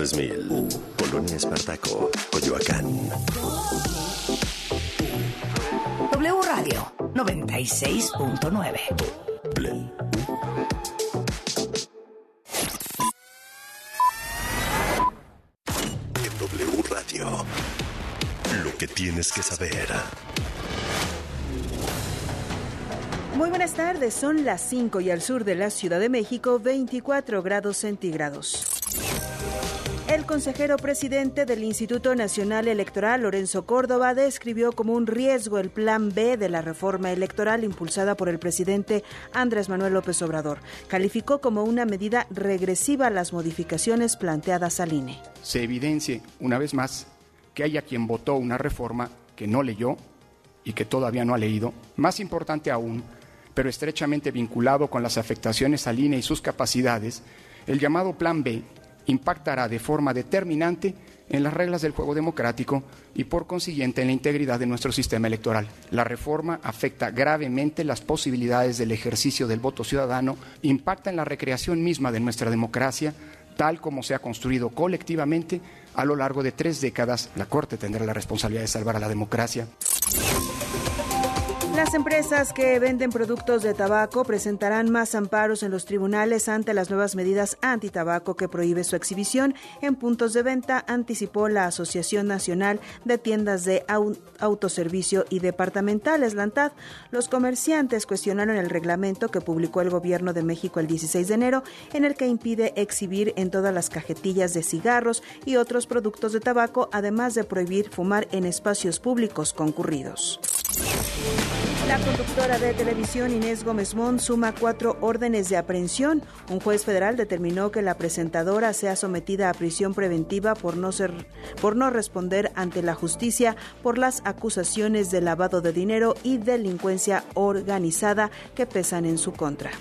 3000. Colonia Espartaco, Coyoacán. W Radio 96.9. En W Radio. Lo que tienes que saber. Muy buenas tardes, son las 5 y al sur de la Ciudad de México 24 grados centígrados. Consejero presidente del Instituto Nacional Electoral, Lorenzo Córdoba, describió como un riesgo el plan B de la reforma electoral impulsada por el presidente Andrés Manuel López Obrador. Calificó como una medida regresiva las modificaciones planteadas al INE. Se evidencie, una vez más, que haya quien votó una reforma que no leyó y que todavía no ha leído. Más importante aún, pero estrechamente vinculado con las afectaciones al INE y sus capacidades, el llamado Plan B impactará de forma determinante en las reglas del juego democrático y por consiguiente en la integridad de nuestro sistema electoral. La reforma afecta gravemente las posibilidades del ejercicio del voto ciudadano, impacta en la recreación misma de nuestra democracia, tal como se ha construido colectivamente a lo largo de tres décadas. La Corte tendrá la responsabilidad de salvar a la democracia. Las empresas que venden productos de tabaco presentarán más amparos en los tribunales ante las nuevas medidas antitabaco que prohíbe su exhibición en puntos de venta, anticipó la Asociación Nacional de Tiendas de Autoservicio y Departamentales, LANTAD. Los comerciantes cuestionaron el reglamento que publicó el Gobierno de México el 16 de enero, en el que impide exhibir en todas las cajetillas de cigarros y otros productos de tabaco, además de prohibir fumar en espacios públicos concurridos. La conductora de televisión Inés Gómez Mont suma cuatro órdenes de aprehensión. Un juez federal determinó que la presentadora sea sometida a prisión preventiva por no ser, por no responder ante la justicia por las acusaciones de lavado de dinero y delincuencia organizada que pesan en su contra.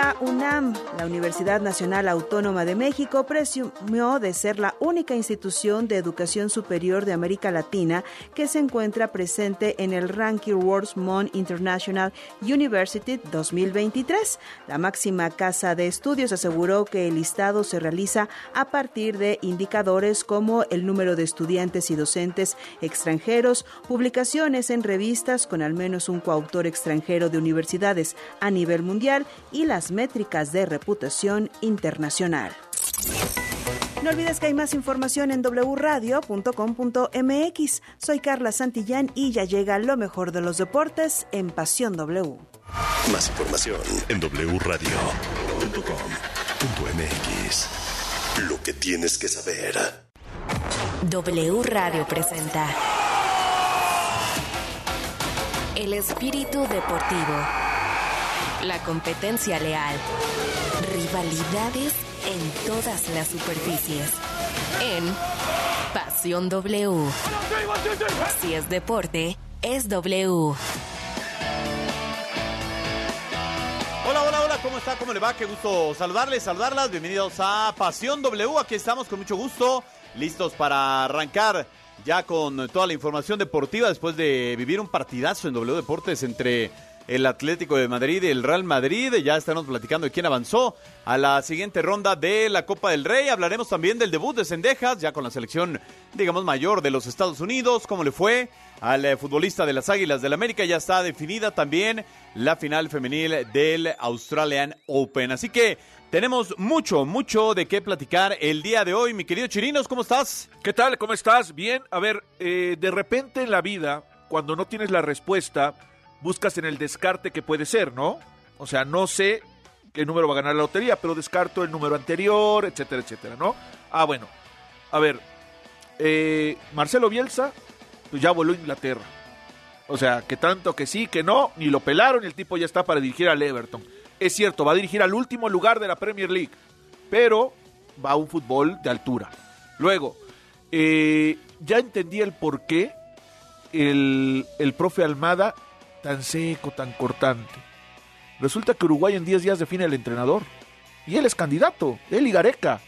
La UNAM, la Universidad Nacional Autónoma de México, presumió de ser la única institución de educación superior de América Latina que se encuentra presente en el ranking World Mon International University 2023. La máxima casa de estudios aseguró que el listado se realiza a partir de indicadores como el número de estudiantes y docentes extranjeros, publicaciones en revistas con al menos un coautor extranjero de universidades a nivel mundial y las métricas de reputación internacional. No olvides que hay más información en wradio.com.mx. Soy Carla Santillán y ya llega lo mejor de los deportes en Pasión W. Más información en wradio.com.mx. Lo que tienes que saber. W Radio presenta El espíritu deportivo. La competencia leal. Rivalidades en todas las superficies. En Pasión W. Si es deporte, es W. Hola, hola, hola, ¿cómo está? ¿Cómo le va? Qué gusto saludarles, saludarlas. Bienvenidos a Pasión W. Aquí estamos con mucho gusto, listos para arrancar ya con toda la información deportiva después de vivir un partidazo en W Deportes entre el Atlético de Madrid y el Real Madrid. Ya estamos platicando de quién avanzó a la siguiente ronda de la Copa del Rey. Hablaremos también del debut de Sendejas, ya con la selección, digamos, mayor de los Estados Unidos, cómo le fue al eh, futbolista de las Águilas del América. Ya está definida también la final femenil del Australian Open. Así que tenemos mucho, mucho de qué platicar el día de hoy. Mi querido Chirinos, ¿cómo estás? ¿Qué tal? ¿Cómo estás? Bien. A ver, eh, de repente en la vida, cuando no tienes la respuesta, buscas en el descarte que puede ser, ¿no? O sea, no sé qué número va a ganar la lotería, pero descarto el número anterior, etcétera, etcétera, ¿no? Ah, bueno. A ver, eh, Marcelo Bielsa, pues ya voló a Inglaterra. O sea, que tanto que sí, que no, ni lo pelaron y el tipo ya está para dirigir al Everton. Es cierto, va a dirigir al último lugar de la Premier League, pero va a un fútbol de altura. Luego, eh, ya entendí el por qué el, el profe Almada tan seco, tan cortante. Resulta que Uruguay en 10 días define el entrenador. Y él es candidato, él y Gareca.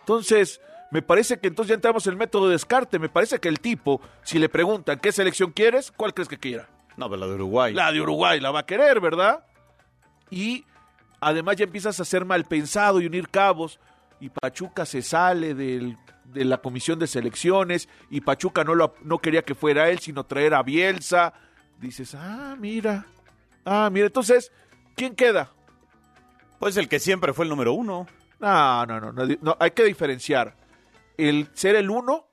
Entonces, me parece que entonces ya entramos en el método de descarte. Me parece que el tipo, si le preguntan qué selección quieres, ¿cuál crees que quiera? No, pero la de Uruguay. La de Uruguay la va a querer, ¿verdad? Y además ya empiezas a ser mal pensado y unir cabos. y Pachuca se sale del, de la comisión de selecciones y Pachuca no, lo, no quería que fuera él, sino traer a Bielsa. Dices, ah, mira, ah, mira, entonces, ¿quién queda? Pues el que siempre fue el número uno. No, no, no, no, no, hay que diferenciar el ser el uno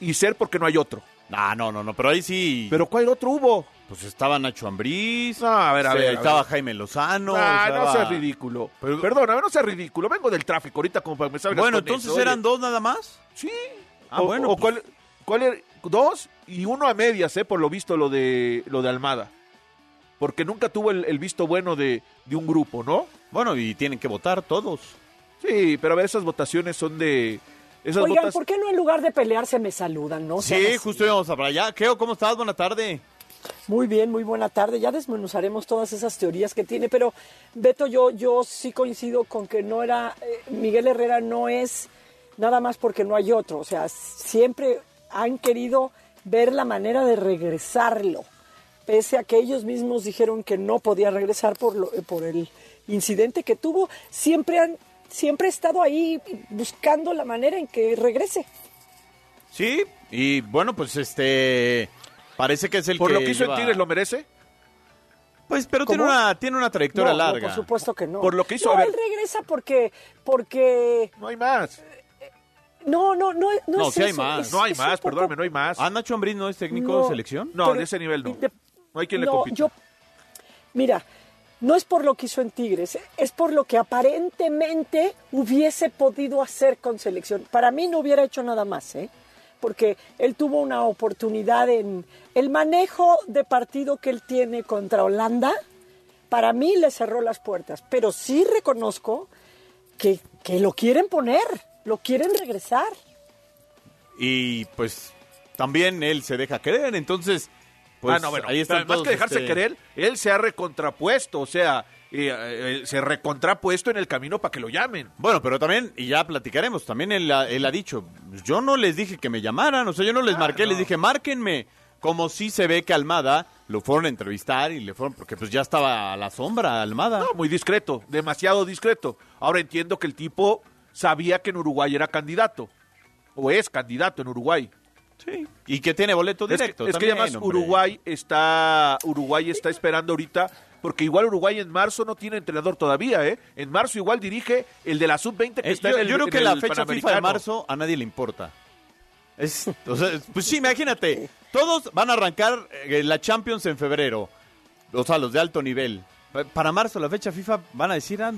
y ser porque no hay otro. Ah, no, no, no, pero ahí sí. ¿Pero cuál otro hubo? Pues estaba Nacho Ambriz. No, a ver, a se- ver, a Estaba ver. Jaime Lozano. Ah, estaba- no seas ridículo. Pero- Perdona, no seas ridículo. Vengo del tráfico ahorita como para que me salgas Bueno, con entonces eso, eran oye. dos nada más. Sí. Ah, o, bueno, o pues. cuál, cuál era? Dos y uno a medias, eh, por lo visto lo de lo de Almada. Porque nunca tuvo el, el visto bueno de, de un grupo, ¿no? Bueno, y tienen que votar todos. Sí, pero a ver, esas votaciones son de... Esas Oigan, votas... ¿por qué no en lugar de pelearse me saludan, no? Sean Sí, así. justo íbamos a para allá. Keo, ¿cómo estás? Buena tarde. Muy bien, muy buena tarde. Ya desmenuzaremos todas esas teorías que tiene, pero Beto, yo, yo sí coincido con que no era, eh, Miguel Herrera no es nada más porque no hay otro. O sea, siempre han querido ver la manera de regresarlo, pese a que ellos mismos dijeron que no podía regresar por, lo, eh, por el incidente que tuvo. Siempre han, siempre ha estado ahí buscando la manera en que regrese. Sí, y bueno, pues este. Parece que es el Por que. lo que hizo lleva- en Tigres, ¿lo merece? Pues, pero ¿Cómo? tiene una, tiene una trayectoria No, no, larga. por supuesto que no. Por lo que hizo, No, a ver. él regresa porque, porque No hay más. No, no, no, no, No, es sí hay eso, más. es- No hay es un más, poco- perdóname, no hay más. ¿Ah, Nacho Ambriz no es técnico No, de selección? No, pero- de ese nivel no. de- No hay quien le compita. yo, mira, no es por lo que hizo en Tigres, ¿eh? es por lo que aparentemente hubiese podido hacer con selección. Para mí no hubiera hecho nada más, ¿eh? porque él tuvo una oportunidad en el manejo de partido que él tiene contra Holanda. Para mí le cerró las puertas, pero sí reconozco que, que lo quieren poner, lo quieren regresar. Y pues también él se deja querer, entonces. Pues ah, no, bueno, ahí están todos, que dejarse este, querer, él se ha recontrapuesto, o sea, eh, eh, se recontrapuesto en el camino para que lo llamen. Bueno, pero también, y ya platicaremos, también él, ha- él ha dicho, yo no les dije que me llamaran, o sea, yo no les Ah, marqué, no. les dije, márquenme. Como si se ve que Almada lo fueron a entrevistar y le fueron, porque pues ya estaba a la sombra Almada. No, muy discreto, demasiado discreto. Ahora entiendo que el tipo sabía que en Uruguay era candidato, o es candidato en Uruguay. Sí. Y que tiene boleto Es que- directo. Es que, además hombre. Uruguay está Uruguay está esperando ahorita porque igual Uruguay en marzo no tiene entrenador todavía, ¿eh? En marzo igual dirige el de la sub-20 que Eh, está yo, en el yo creo que la fecha FIFA de marzo a nadie le importa. Es, o sea, es- pues sí, imagínate, todos van a arrancar eh, la Champions en febrero, o sea, los de alto nivel. Pa- Para marzo, la fecha FIFA, van a decir, ah,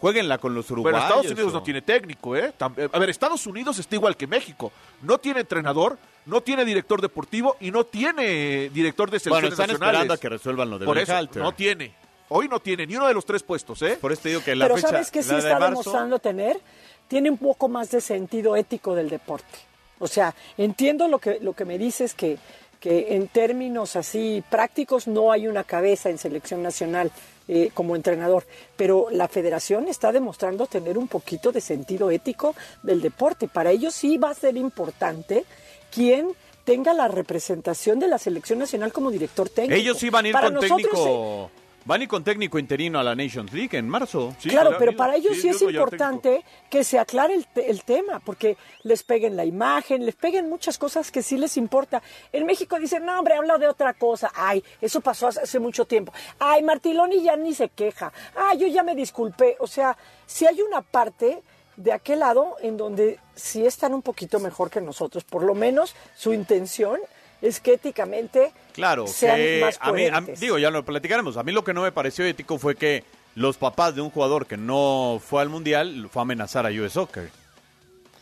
jueguenla con los Bueno, uruguayos. Estados Unidos o- no tiene técnico, ¿eh? Eh, A ver, Estados Unidos está igual que México. No tiene entrenador, no tiene director deportivo y no tiene director de Bueno, selecciones están nacionales. esperando a que resuelvan lo de Por eso, no tiene. Hoy no tiene ni uno de los tres puestos, ¿eh? Por eso te digo que la Pero fecha ¿sabes qué sí de está marzo- demostrando tener? Tiene un poco más de sentido ético del deporte. O sea, entiendo lo que, lo que me dices que, que en términos así prácticos no hay una cabeza en selección nacional eh, como entrenador, pero la federación está demostrando tener un poquito de sentido ético del deporte. Para ellos sí va a ser importante quien tenga la representación de la selección nacional como director técnico. Ellos sí van a ir Para con nosotros, eh, técnico... Van ir con técnico interino a la Nations League en marzo. Sí, claro, pero para ellos sí, es importante que se aclare el, te- el tema, porque les peguen la imagen, les peguen muchas cosas que sí les importa. En México dicen, no, hombre, habla de otra cosa. Ay, eso pasó hace, hace mucho tiempo. Ay, Martiloni ya ni se queja. Ay, yo ya me disculpé. O sea, si hay una parte de aquel lado en donde sí están un poquito mejor que nosotros. Por lo menos su intención es que éticamente Claro, sean que más a mí, a digo, ya lo platicaremos. A mí lo que no me pareció ético fue que los papás de un jugador que no fue al mundial fue a amenazar a US Soccer.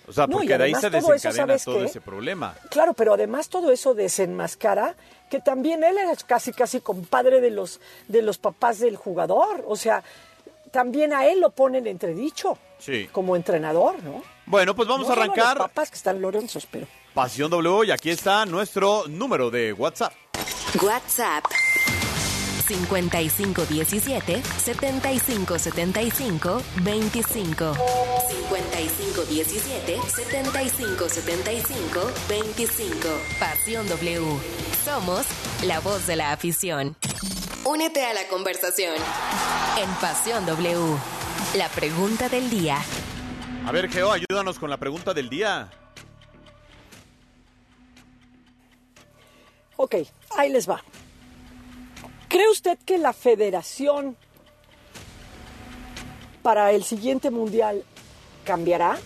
O sea, No, porque de ahí se todo desencadena ¿sabes todo qué? ese problema. Claro, pero además todo eso desenmascara que también él era casi casi compadre de los de los papás del jugador, o sea, también a él lo ponen entredicho Sí. como entrenador, ¿no? Bueno, pues vamos No a solo arrancar los papás que están lorensos, pero Pasión W y aquí está nuestro número de WhatsApp. WhatsApp 5517 7575 25 5517 7575 25 Pasión W. Somos la voz de la afición. Únete a la conversación en Pasión W. La pregunta del día. A ver, Geo, ayúdanos con la pregunta del día. Ok, ahí les va. ¿Cree usted que la federación para el siguiente mundial cambiará?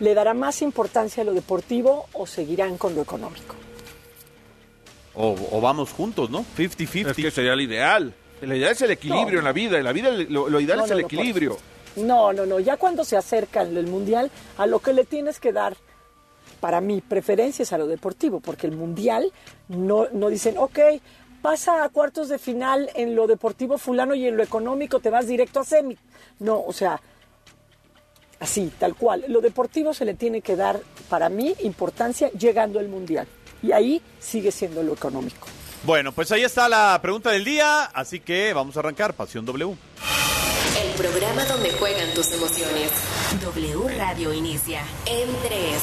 ¿Le dará más importancia a lo deportivo o seguirán con lo económico? O, o vamos juntos, ¿no? 50-50. Es que sería el ideal. La idea es el equilibrio No. en la vida. En la vida lo, lo ideal No, es no, el equilibrio. No, no, no. Ya cuando se acerca el mundial, a lo que le tienes que dar, para mí, preferencias a lo deportivo, porque el mundial no, no dicen, ok, pasa a cuartos de final en lo deportivo fulano y en lo económico te vas directo a semi. No, o sea, así, tal cual. Lo deportivo se le tiene que dar, para mí, importancia llegando al mundial. Y ahí sigue siendo lo económico. Bueno, pues ahí está la pregunta del día, así que vamos a arrancar Pasión W. El programa donde juegan tus emociones. W Radio inicia en 3.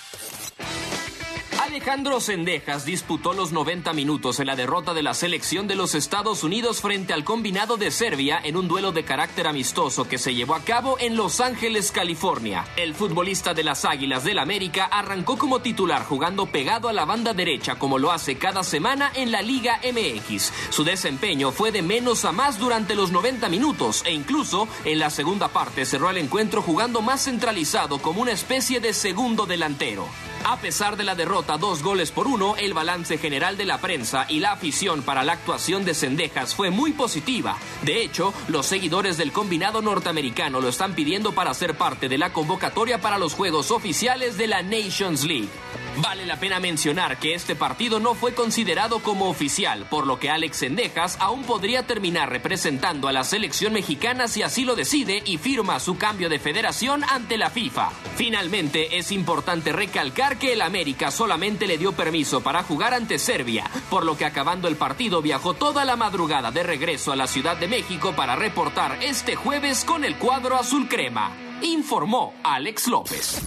Alejandro Sendejas disputó los 90 minutos en la derrota de la selección de los Estados Unidos frente al combinado de Serbia en un duelo de carácter amistoso que se llevó a cabo en Los Ángeles, California. El futbolista de las Águilas del América arrancó como titular jugando pegado a la banda derecha como lo hace cada semana en la Liga MX. Su desempeño fue de menos a más durante los 90 minutos e incluso en la segunda parte cerró el encuentro jugando más centralizado como una especie de segundo delantero. A pesar de la derrota dos goles por uno, el balance general de la prensa y la afición para la actuación de Cendejas fue muy positiva. De hecho, los seguidores del combinado norteamericano lo están pidiendo para ser parte de la convocatoria para los juegos oficiales de la Nations League. Vale la pena mencionar que este partido no fue considerado como oficial, por lo que Alex Sendejas aún podría terminar representando a la selección mexicana si así lo decide y firma su cambio de federación ante la FIFA. Finalmente, es importante recalcar que el América solamente le dio permiso para jugar ante Serbia, por lo que acabando el partido viajó toda la madrugada de regreso a la Ciudad de México para reportar este jueves con el cuadro azul crema. Informó Alex López.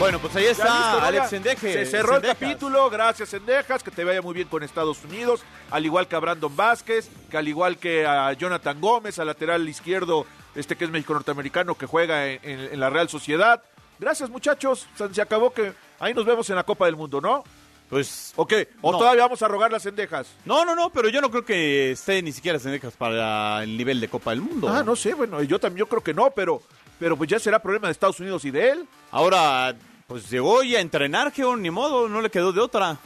Bueno, pues ahí está. Alex Sendeje. Se cerró el capítulo, gracias Sendejas, que te vaya muy bien con Estados Unidos, al igual que a Brandon Vázquez, que al igual que a Jonathan Gómez, al lateral izquierdo, este que es México norteamericano, que juega en, en- en la Real Sociedad. Gracias muchachos, se se acabó que ahí nos vemos en la Copa del Mundo, ¿no? Pues, ¿O qué? ¿O No. todavía vamos a rogar las Sendejas? no, no, no, pero yo no creo que esté ni siquiera Sendejas para el nivel de Copa del Mundo. Ah, no sé, bueno, yo también yo creo que no, pero, pero pues ya será problema de Estados Unidos y de él. Ahora, pues llegó ya a entrenar, Geo, ni modo, no le quedó de otra.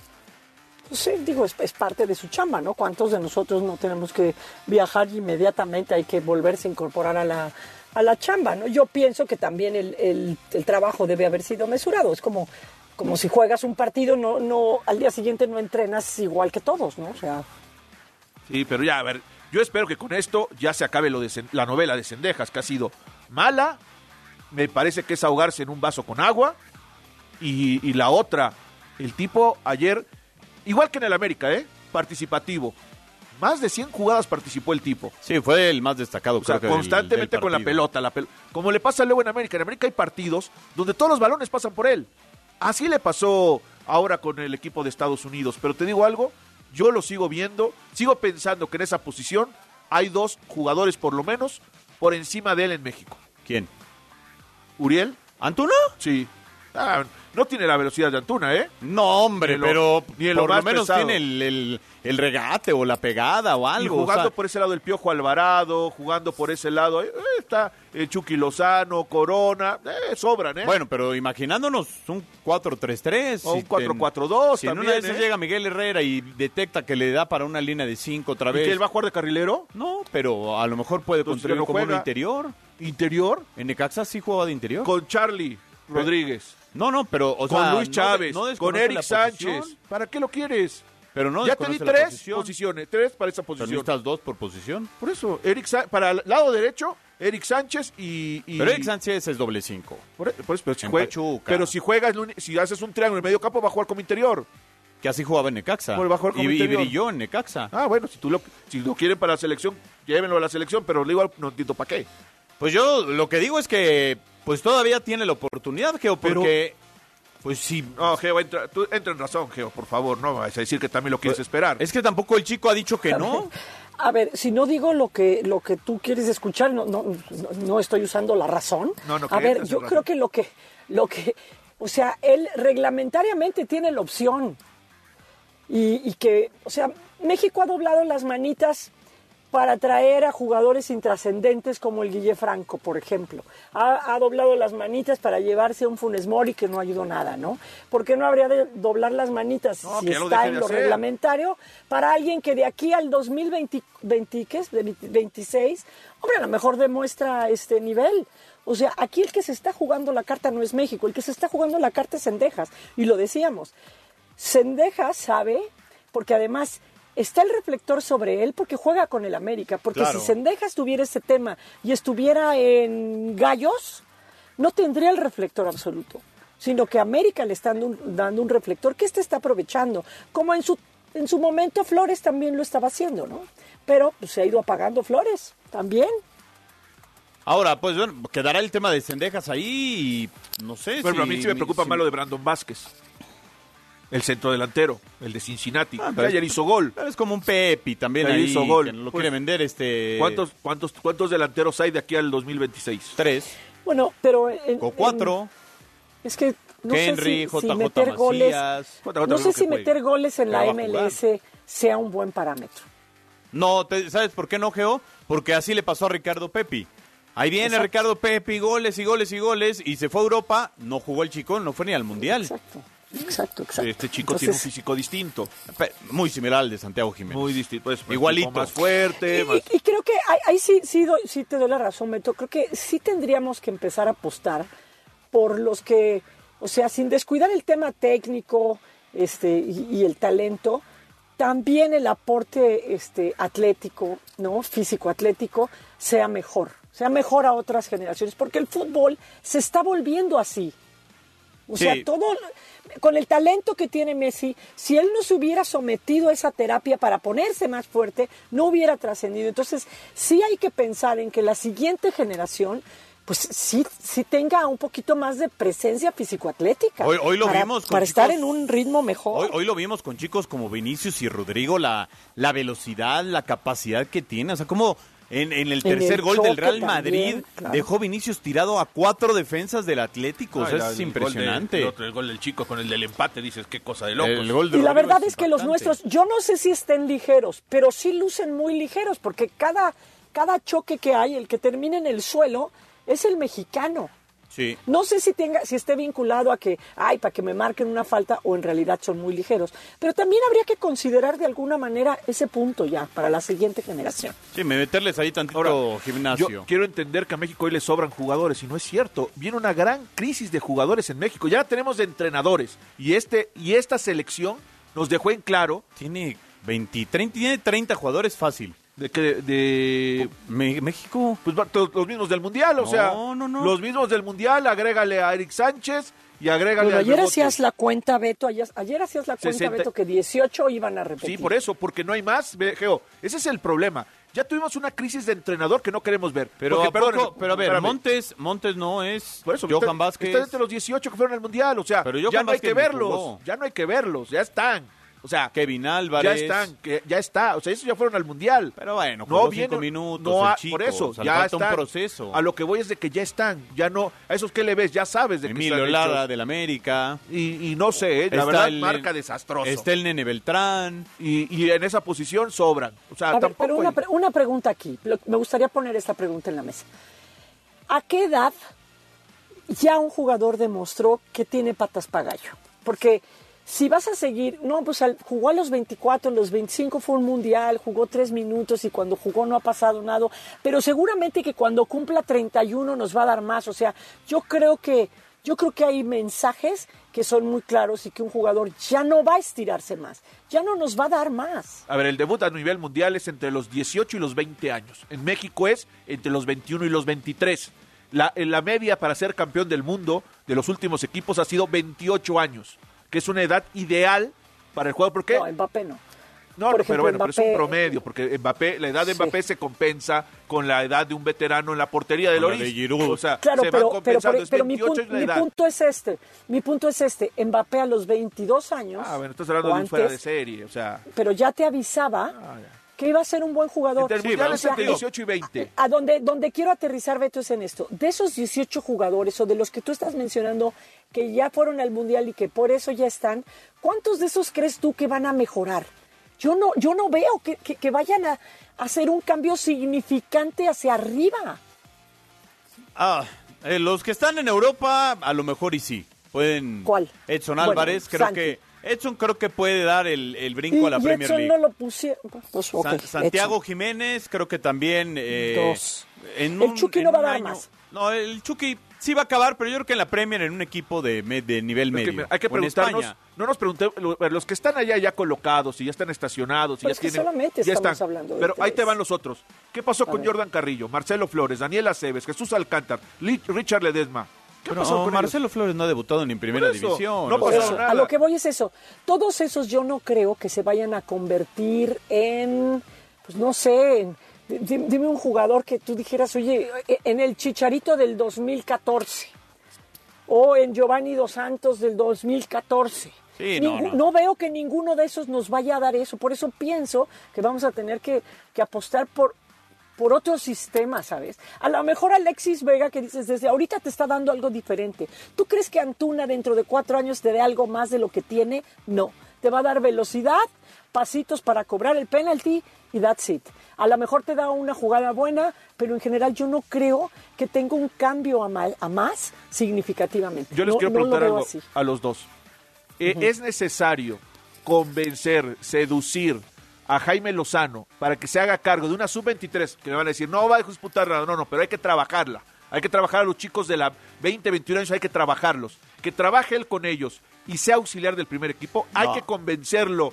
Pues sí, digo, es, es parte de su chamba, ¿no? ¿Cuántos de nosotros no tenemos que viajar y inmediatamente hay que volverse a incorporar a la, a la chamba, ¿no? Yo pienso que también el, el- el trabajo debe haber sido mesurado. Es como, como si juegas un partido, no, no, al día siguiente no entrenas igual que todos, ¿no? O sea, Sí, pero ya, a ver, yo espero que con esto ya se acabe lo de la novela de Sendejas, que ha sido mala, me parece que es ahogarse en un vaso con agua, y, y la otra, el tipo ayer, igual que en el América, ¿eh? Participativo. Más de 100 jugadas participó el tipo. Sí, fue el más destacado, O sea, creo que del- constantemente del con la pelota, la pel- como le pasa luego en América. En América hay partidos donde todos los balones pasan por él. Así le pasó ahora con el equipo de Estados Unidos. Pero te digo algo, yo lo sigo viendo, sigo pensando que en esa posición hay dos jugadores por lo menos por encima de él en México. ¿Quién? ¿Uriel? ¿Antuna? Sí. Ah, no tiene la velocidad de Antuna, ¿eh? No, hombre, Ni en lo- pero ni en por lo menos pesado. tiene el, el- el regate o la pegada o algo. y jugando o sea, por ese lado el Piojo Alvarado, jugando por ese lado, eh, está eh, Chucky Lozano, Corona, eh, sobran, ¿eh? Bueno, pero imaginándonos un 4-3-3. O un si 4-4-2 Si en también, una de esas ¿eh? llega Miguel Herrera y detecta que le da para una línea de 5 otra ¿Y vez. que él va a jugar de carrilero? No, pero a lo mejor puede Entonces, construir ya no como un interior. Interior En Necaxa sí jugaba de interior. con Charlie Rodríguez, No, no, pero o con sea, Luis no Chávez, no con desconoce Eric Sánchez. ¿Para qué lo quieres? Pero no ya te di tres posición. posiciones, tres para esa Pero posición. necesitas dos por posición. Por eso, Eric Sa- para el lado derecho, Eric Sánchez y, y- Pero Eric Sánchez es doble 5. por, por eso, pero si juega- pero si juegas, si haces un triángulo en medio campo, va a jugar como interior. Que así jugaba en Necaxa. Va a jugar como y, y interior. brilló en Necaxa. Ah, bueno, si tú lo, si lo quieren para la selección, llévenlo a la selección, pero igual no entiendo para qué. Pues yo lo que digo es que Pues todavía tiene la oportunidad, Geo, Pero- porque... Pues sí. No, Geo, entra, tú entra en razón, Geo, por favor, no vas a decir que también lo quieres esperar. Es que tampoco el chico ha dicho que no. A ver, si no digo lo que lo que tú quieres escuchar, no, no, no, no estoy usando la razón. No, no, A ver, yo razón. creo que lo que lo que o sea, él reglamentariamente tiene la opción. Y, y que, o sea, México ha doblado las manitas para traer a jugadores intrascendentes como el Guille Franco, por ejemplo. Ha, ha doblado las manitas para llevarse a un Funes Mori que no ayudó nada, ¿no? ¿Por qué no habría de doblar las manitas No, si está en lo hacer. reglamentario para alguien que de aquí al 2020, 20, ¿qué es? De 20 26, hombre, a lo mejor demuestra este nivel. O sea, aquí el que se está jugando la carta no es México, el que se está jugando la carta es Sendejas. Y lo decíamos, Sendejas sabe, porque además está el reflector sobre él porque juega con el América. Porque Claro. si Sendejas tuviera ese tema y estuviera en Gallos, no tendría el reflector absoluto, sino que América le está dando un, dando un reflector que este está aprovechando, como en su, en su momento Flores también lo estaba haciendo, ¿no? Pero pues, se ha ido apagando Flores también. Ahora, pues bueno, quedará el tema de Cendejas ahí y no sé Bueno, si... a mí sí me preocupa si- más lo de Brandon Vázquez. El centro delantero, el de Cincinnati. Ah, pero ayer es- hizo gol. pero es como un Pepi también Ayer ahí, hizo gol. que lo Pues, quiere vender este... ¿Cuántos, cuántos, ¿Cuántos delanteros hay de aquí al 2026? Tres. Bueno, pero... en- O cuatro. en- es que no Henry, sé si, si JJ meter goles... Macías. JJ No sé si juegue. meter goles en la. MLS sea un buen parámetro. No, te- ¿sabes por qué no, Geo? Porque así le pasó a Ricardo Pepi. Ahí viene Exacto. Ricardo Pepi, goles y goles y goles, y se fue a Europa, no jugó el chico, no fue ni al Mundial. Exacto, exacto, exacto. Este chico tiene un físico distinto. Muy similar al de Santiago Jiménez. Muy distinto. Pues, pues, Igualito. Más fuerte. Y, más- y- y creo que ahí, ahí sí, sí, doy- sí te doy la razón, Beto. Creo que sí tendríamos que empezar a apostar por los que, o sea, sin descuidar el tema técnico este, y, y el talento, también el aporte este, atlético, ¿no? Físico-atlético, sea mejor. Sea mejor a otras generaciones. Porque el fútbol se está volviendo así. O Sí. sea, todo con el talento que tiene Messi, si él no se hubiera sometido a esa terapia para ponerse más fuerte, no hubiera trascendido. Entonces, sí hay que pensar en que la siguiente generación pues sí, sí tenga un poquito más de presencia físico-atlética. Hoy- hoy lo para, vimos con Para estar en un ritmo mejor. Hoy, hoy lo vimos con chicos como Vinicius y Rodrigo, la, la velocidad, la capacidad que tiene. O sea, como en, en el En el tercer gol del Real también, Madrid claro. dejó Vinicius tirado a cuatro defensas del Atlético. o Ah, sea, el- es el gol de- impresionante. el, otro, el gol del chico con el del empate, dices, qué cosa de locos. El gol de Y la verdad es que los nuestros, yo no sé si estén ligeros, pero sí lucen muy ligeros, porque cada, cada choque que hay, el que termina en el suelo, es el mexicano. Sí. No sé si tenga, si esté vinculado a que, ay, para que me marquen una falta, o en realidad son muy ligeros. Pero también habría que considerar de alguna manera ese punto ya para la siguiente generación. Sí, me meterles ahí tantito Ahora, gimnasio. Yo quiero entender que a México hoy le sobran jugadores y no es cierto. Viene una gran crisis de jugadores en México. Ya tenemos de entrenadores y este y esta selección nos dejó en claro Tiene 20, 30, tiene 30 jugadores fácil. De que de Me- México. pues va- todos los mismos del mundial, o No, sea, no, no. los mismos del mundial, agrégale a Eric Sánchez y agrégale Bueno, a ayer hacías la cuenta, Beto, ayer, ayer hacías la cuenta, 60. Beto, que 18 iban a repetir. Sí, por eso, porque no hay más, ve, Geo. Ese es el problema. Ya tuvimos una crisis de entrenador que no queremos ver. Pero, Porque, ¿a poco? pero a ver, espérame. Montes, Montes no es Por eso, Johan está, Vázquez. está entre los 18 que fueron al mundial, o sea, Pero ya no hay Vázquez que ni verlos, jugó. ya no hay que verlos, ya están. O sea, Kevin ya Álvarez. están, que ya está, o sea, esos ya furon al mundial. Pero bueno, jugó cinco minutos no el ha- chico, por eso, o sea, ya falta un están. proceso. A lo que voy es de que ya están, ya no, a esos que le ves, ya sabes de que Emilio están Lara hechos. del América. y, y no sé, eh, la Está verdad el- marca desastroso. Está el Nene Beltrán. y, y en esa posición sobran. O sea, A ver, tampoco pero una, hay- pre- una pregunta aquí. Lo- Me gustaría poner esta pregunta en la mesa. ¿A qué edad ya un jugador demostró que tiene patas para gallo? Porque si vas a seguir, no, pues jugó a los 24, los 25 fue un mundial, jugó tres minutos y cuando jugó no ha pasado nada, pero seguramente que cuando cumpla 31 nos va a dar más. O sea, yo creo que, yo creo que hay mensajes que son muy claros y que un jugador ya no va a estirarse más, ya no nos va a dar más. A ver, el debut a nivel mundial es entre los 18 y los 20 años. En México es entre los 21 y los 23. La, la media para ser campeón del mundo de los últimos equipos ha sido 28 años, que es una edad ideal para el jugador. ¿Por qué? No, Mbappé no. No, ejemplo, pero bueno, pero es un promedio, porque Mbappé, la edad de Sí. Mbappé se compensa con la edad de un veterano en la portería de Con la Loris. de Giroud. O sea, Claro, se pero, van pero, compensando. es pero mi, 28 pun- es la mi edad. punto es este. Mi punto es este. Mbappé a los 22 años. Ah, bueno, estás hablando de un fuera de serie, o sea... Pero ya te avisaba ah, ya. Que iba a ser un buen jugador. Entre el Sí, mundial pero, es o sea, entre digo, 18 y 20. A donde, donde quiero aterrizar, Beto, es en esto. De esos 18 jugadores o de los que tú estás mencionando que ya fueron al Mundial y que por eso ya están, ¿cuántos de esos crees tú que van a mejorar? Yo no, yo no veo que, que- que vayan a hacer un cambio significante hacia arriba. Ah, eh, los que están en Europa, a lo mejor y sí. Pueden. ¿Cuál? Edson Bueno, Álvarez, creo Santi. que. Edson creo que puede dar el, el brinco Y, a la y Premier Edson League. no lo pusieron. Pues, ok, San- Santiago Edson. Jiménez, creo que también. eh, Dos. en El Chucky en no va a un dar año- más. No, el Chucky sí va a acabar, pero yo creo que en la Premier, en un equipo de, nivel que, medio. mira, hay que preguntarnos, no nos preguntemos, lo- los que están allá ya colocados y ya están estacionados y Pero ya es que tienen, solamente ya estamos están. hablando de Pero ahí te van los otros. ¿Qué pasó con ver. Jordan Carrillo, Marcelo Flores, Daniel Aceves, Jesús Alcántar, Richard Ledesma? ¿Qué Pero, pasó con Marcelo Flores no ha debutado ni en primera eso, división. no pasó eso, nada. a lo que voy es eso. Todos esos yo no creo que se vayan a convertir en, pues no sé, en- di- di- dime un jugador que tú dijeras, oye, e- en el Chicharito del 2014 o en Giovanni Dos Santos del 2014. Sí, no, no. veo que ninguno de esos nos vaya a dar eso. Por eso pienso que vamos a tener que, que apostar por, por otro sistema, ¿sabes? A lo mejor Alexis Vega, que dices, desde ahorita te está dando algo diferente. ¿Tú crees que Antuna dentro de cuatro años te dé algo más de lo que tiene? No. Te va a dar velocidad, pasitos para cobrar el penalty y that's it. A lo mejor te da una jugada buena, pero en general yo no creo que tenga un cambio a, mal- a más significativamente. Yo les No- quiero no lo preguntar algo a los dos. Eh, ¿Es necesario convencer, seducir a Jaime Lozano para que se haga cargo de una sub-23? Que me van a decir, no va a disputar nada. No, no, pero hay que trabajarla. Hay que trabajar a los chicos de la 20, 21 años, hay que trabajarlos. Que trabaje él con ellos y sea auxiliar del primer equipo. Hay No. que convencerlo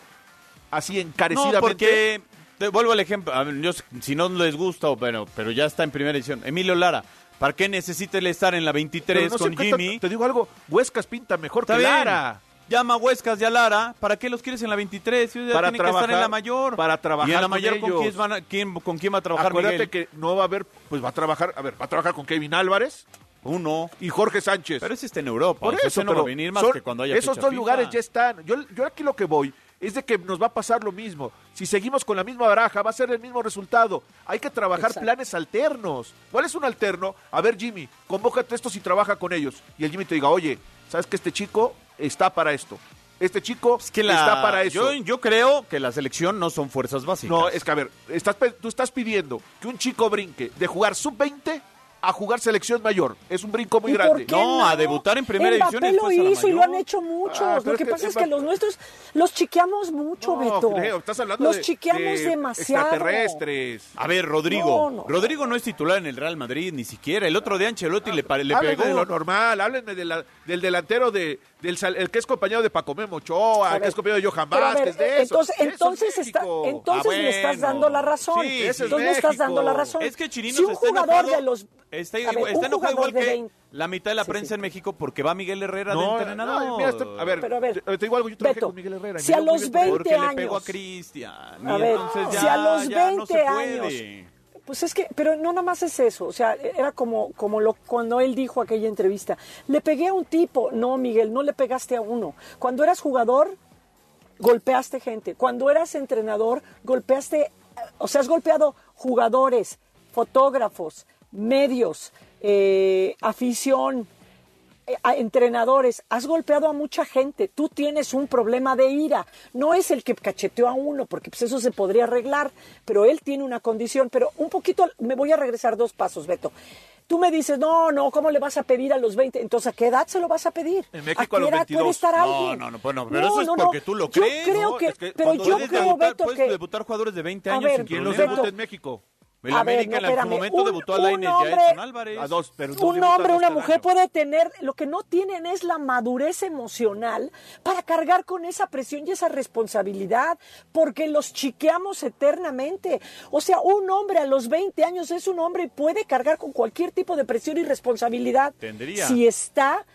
así No, encarecidamente. porque te vuelvo al ejemplo. A ver, yo si no les gusta, bueno, pero ya está en primera edición. Emilio Lara, ¿para qué necesita él estar en la Pero 23 no sé con Jimmy? Te digo algo, Huescas pinta mejor Está que bien. Lara. Llama a Huescas y a Lara. ¿Para qué los quieres en la 23? Si ya Para tienen que estar en trabajar- la mayor. para trabajar ¿Y en la con mayor con, ellos. quién, van a- quién- con quién va a trabajar Acuérdate Miguel? que no va a haber, pues va a trabajar, a ver, va a trabajar con Kevin Álvarez Uno. y Jorge Sánchez. Pero ese está en Europa. Por eso, ese no va pero a venir más son- que cuando haya esos dos FIFA. lugares ya están. Yo, yo aquí lo que voy es de que nos va a pasar lo mismo. Si seguimos con la misma baraja, va a ser el mismo resultado. Hay que trabajar Exacto. planes alternos. ¿Cuál es un alterno? A ver, Jimmy, convócate estos y trabaja con ellos. Y el Jimmy te diga, oye, ¿sabes que este chico está para esto? Este chico Es que la- está para eso. Yo, yo creo que la selección no son fuerzas básicas. No, es que a ver, estás, tú estás pidiendo que un chico brinque de jugar sub-20 a jugar selección mayor. Es un brinco muy ¿Y por grande. No, a debutar en primera Mbappé división lo hizo y lo han hecho muchos. Ah, lo es que, que pasa es que los nuestros los chiqueamos mucho, No, Beto. creo, estás hablando los de- chiqueamos de demasiado. extraterrestres. A ver, Rodrigo. No, no. Rodrigo no es titular en el Real Madrid, ni siquiera. El otro día Ancelotti le, le pegó. de lo normal, háblenme de la- del delantero de, del el que es compañero de Paco Memo Ochoa, el que es compañero de Johan ver, Vázquez, de eso. Entonces, Eso es entonces, está, México. entonces Ah, me estás dando la razón. Sí, es entonces me estás dando la razón. Es que Chirinos si un jugador de los Está, ver, está enojado igual que 20. la mitad de la Sí, prensa sí. en México porque va Miguel Herrera No, de entrenador. no, mira, a ver, Pero a ver, te, te digo algo, yo trabajé Beto, con Miguel Herrera. si a los bien. 20 porque le pegó a años. Cristian. A ver, si a los ya 20 no se puede. años. Pues es que, pero no nada más es eso, o sea, era como, como lo, cuando él dijo aquella entrevista, le pegué a un tipo, no Miguel, no le pegaste a uno. Cuando eras jugador, golpeaste gente. Cuando eras entrenador, golpeaste, o sea, has golpeado jugadores, fotógrafos, medios, eh, afición, eh, a entrenadores, has golpeado a mucha gente, tú tienes un problema de ira, no es el que cacheteó a uno, porque pues eso se podría arreglar, pero él tiene una condición, pero un poquito, me voy a regresar dos pasos, Beto. Tú me dices, no, no, ¿cómo le vas a pedir a los 20? Entonces, ¿a qué edad se lo vas a pedir? En México ¿A a los edad 22. puede estar No, alguien? no, no, bueno, pero eso es porque tú lo Yo crees, creo ¿no? que, Es que pero yo creo, debutar, Beto, puedes que... debutar jugadores de 20 A años ver, sin ¿Quién los debuta en México? El A ver, América no, en su espérame, momento un- debutó a un Lainez y a hombre- Edson Álvarez. A dos, pero no un hombre, una mujer año. puede tener, lo que no tienen es la madurez emocional para cargar con esa presión y esa responsabilidad, porque los chiqueamos eternamente. O sea, un hombre a los 20 años es un hombre y puede cargar con cualquier tipo de presión y responsabilidad. Tendría. Si está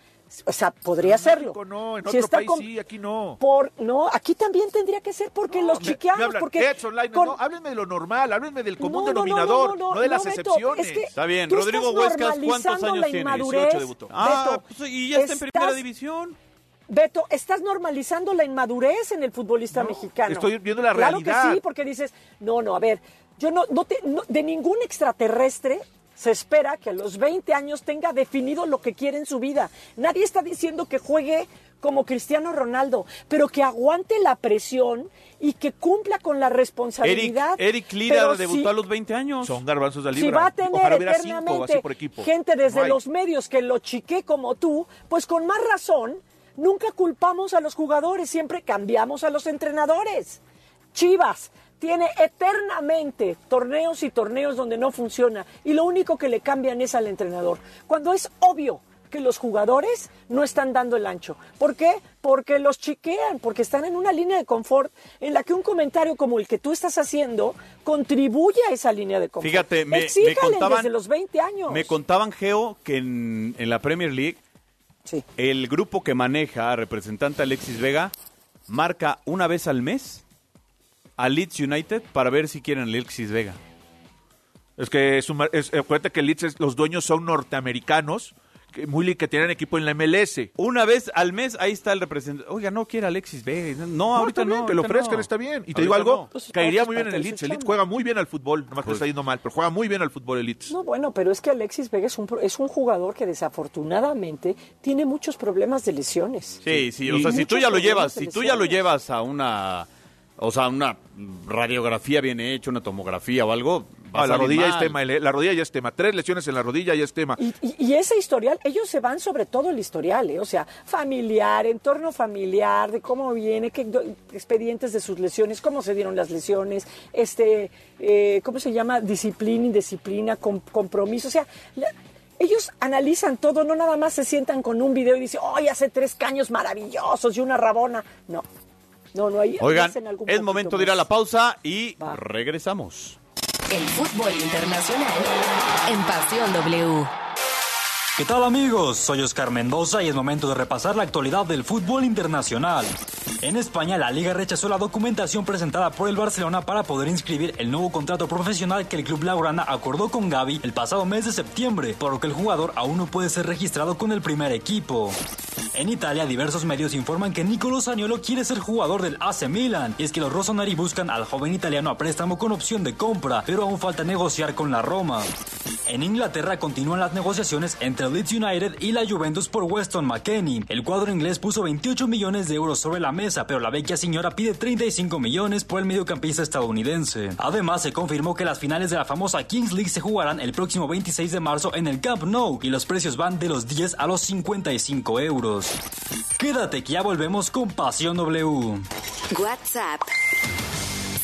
O sea, podría serlo. México no, en Si otro está país con- sí, aquí no. Por, no, aquí también tendría que ser porque los chiqueamos, porque Edson Lainez, con- no, háblenme de lo normal, háblenme del común No, no, no, denominador, no, no, no, de las Beto, excepciones. es que Está bien, tú Rodrigo estás Huescas, ¿cuántos años la tiene? inmadurez, 18 debutó. Ah, Beto, pues, y ya está en primera división. Beto, estás normalizando la inmadurez en el futbolista mexicano. estoy viendo la claro realidad. que sí, porque dices, no, no, a ver, yo no, no te, no- de ningún extraterrestre se espera que a los 20 años tenga definido lo que quiere en su vida. Nadie está diciendo que juegue como Cristiano Ronaldo, pero que aguante la presión y que cumpla con la Eric, responsabilidad. Eric Lira Pero debutó si- a los 20 años. Son garbanzos de si libra. va a tener Ojalá hubiera cinco eternamente así por equipo. gente desde los medios que lo chique como tú, pues con más razón, nunca culpamos a los jugadores, siempre cambiamos a los entrenadores. Chivas tiene eternamente torneos y torneos donde no funciona y lo único que le cambian es al entrenador. Cuando es obvio que los jugadores no están dando el ancho. ¿Por qué? Porque los chiquean, porque están en una línea de confort en la que un comentario como el que tú estás haciendo contribuye a esa línea de confort. Fíjate, me, me contaban. desde los 20 años. Me contaban, Geo, que en, en la Premier League, Sí. el grupo que maneja, representante Alexis Vega, marca una vez al mes a Leeds United para ver si quieren a Alexis Vega. Es que es un, es, acuérdate que el Leeds es- los dueños son norteamericanos, que, muy que tienen equipo en la MLS. Una vez al mes, ahí está el representante. Oiga, no quiere Alexis Vega. No, ahorita bien, no. que lo ofrezcan, no. está bien. Y te Ahorita digo algo, no. Pues, caería es muy bien en el Leeds. El Leeds juega muy bien al fútbol, nomás que Pues- está yendo mal, pero juega muy bien al fútbol el Leeds. No, bueno, pero es que Alexis Vega es un, es un jugador que desafortunadamente tiene muchos problemas de lesiones. Sí, sí, o Y sea, si tú ya lo llevas, si tú ya lo llevas a una, o sea, una radiografía bien hecha, una tomografía o algo, va Ah, a la rodilla es mal. tema, el- la rodilla ya es tema. Tres lesiones en la rodilla ya es tema. Y, y- y ese historial, ellos se van sobre todo el historial, ¿eh? o sea, familiar, entorno familiar, de cómo viene, qué do- expedientes de sus lesiones, cómo se dieron las lesiones, este, eh, ¿cómo se llama? Disciplina, indisciplina, com- compromiso, o sea, la- ellos analizan todo, no nada más se sientan con un video y dicen, ¡ay, hace tres caños maravillosos y una rabona! No, no, no, ahí Oigan, es momento de ir a la pausa y Va. regresamos. El fútbol internacional en Pasión W. ¿Qué tal amigos? Soy Oscar Mendoza y es momento de repasar la actualidad del fútbol internacional. En España, la liga rechazó la documentación presentada por el Barcelona para poder inscribir el nuevo contrato profesional que el club laurana acordó con Gaby el pasado mes de septiembre, por lo que el jugador aún no puede ser registrado con el primer equipo. En Italia, diversos medios informan que Nicolo Zaniolo quiere ser jugador del AC Milan, y es que los rossoneri buscan al joven italiano a préstamo con opción de compra, pero aún falta negociar con la Roma. En Inglaterra continúan las negociaciones entre Leeds United y la Juventus por Weston McKennie. El cuadro inglés puso 28 millones de euros sobre la mesa, pero la vecchia señora pide 35 millones por el mediocampista estadounidense. Además, se confirmó que las finales de la famosa Kings League se jugarán el próximo 26 de marzo en el Camp Nou y los precios van de los 10 a los 55 euros. Quédate que ya volvemos con Pasión W. WhatsApp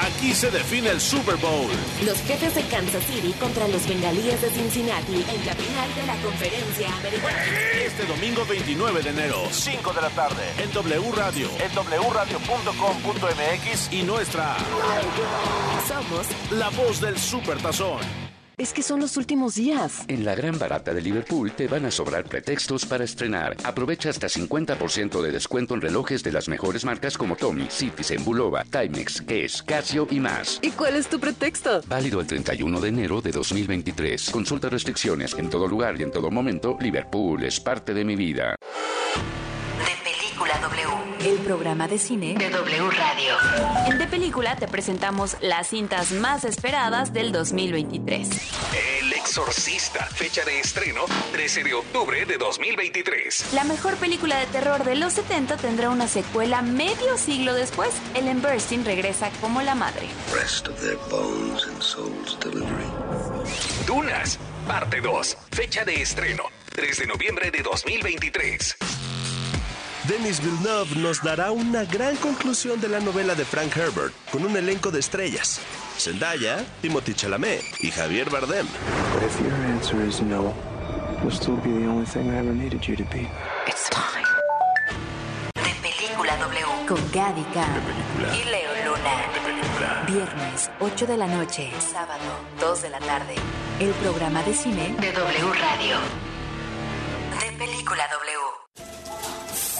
Aquí se define el Super Bowl. Los jefes de Kansas City contra los bengalíes de Cincinnati en la final de la conferencia americana. Este domingo 29 de enero, 5 de la tarde, en W Radio, en wradio.com.mx y nuestra. Somos La voz del Super Tazón. Es que son los últimos días. En la gran barata de Liverpool te van a sobrar pretextos para estrenar. Aprovecha hasta 50% de descuento en relojes de las mejores marcas como Tommy, Citizen, Bulova, Timex, Guess, Casio y más. ¿Y cuál es tu pretexto? Válido el 31 de enero de 2023. Consulta restricciones en todo lugar y en todo momento. Liverpool es parte de mi vida. El programa de cine De W Radio. En De Película te presentamos las cintas más esperadas del 2023. El Exorcista, fecha de estreno 13 de octubre de 2023. La mejor película de terror de los 70 tendrá una secuela medio siglo después. Ellen Burstyn regresa como la madre. Rest of their bones and souls delivery. Dunas, parte 2, fecha de estreno 3 de noviembre de 2023. Denis Villeneuve nos dará una gran conclusión de la novela de Frank Herbert con un elenco de estrellas. Zendaya, Timothy Chalamet y Javier Bardem. But if your answer is no, you'll still be the only thing I ever needed you to be. It's time. De Película W. Con Gaby Y Leo Luna. Viernes, 8 de la noche. Sábado, 2 de la tarde. El programa de cine De W Radio. De Película W.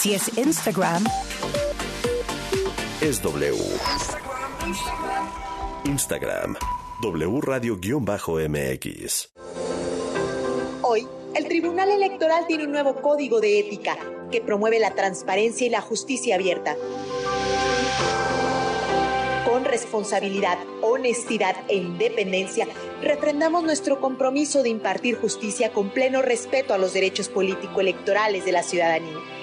Si es Instagram, Es W. Instagram. W Radio-MX. Hoy, el Tribunal Electoral tiene un nuevo código de ética que promueve la transparencia y la justicia abierta. Con responsabilidad, honestidad e independencia, refrendamos nuestro compromiso de impartir justicia con pleno respeto a los derechos político-electorales de la ciudadanía.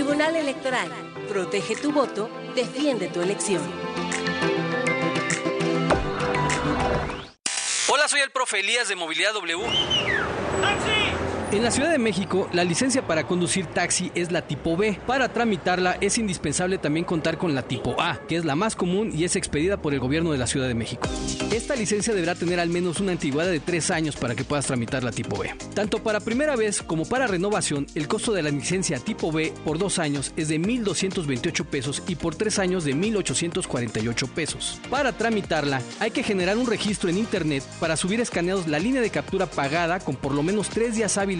Tribunal Electoral. Protege tu voto, defiende tu elección. Hola, soy el profe Elías de Movilidad W. En la Ciudad de México, la licencia para conducir taxi es la tipo B. Para tramitarla es indispensable también contar con la tipo A, que es la más común y es expedida por el gobierno de la Ciudad de México. Esta licencia deberá tener al menos una antigüedad de tres años para que puedas tramitar la tipo B. Tanto para primera vez como para renovación, el costo de la licencia tipo B por dos años es de 1.228 pesos y por tres años de 1.848 pesos. Para tramitarla, hay que generar un registro en Internet para subir escaneados la línea de captura pagada con por lo menos tres días hábiles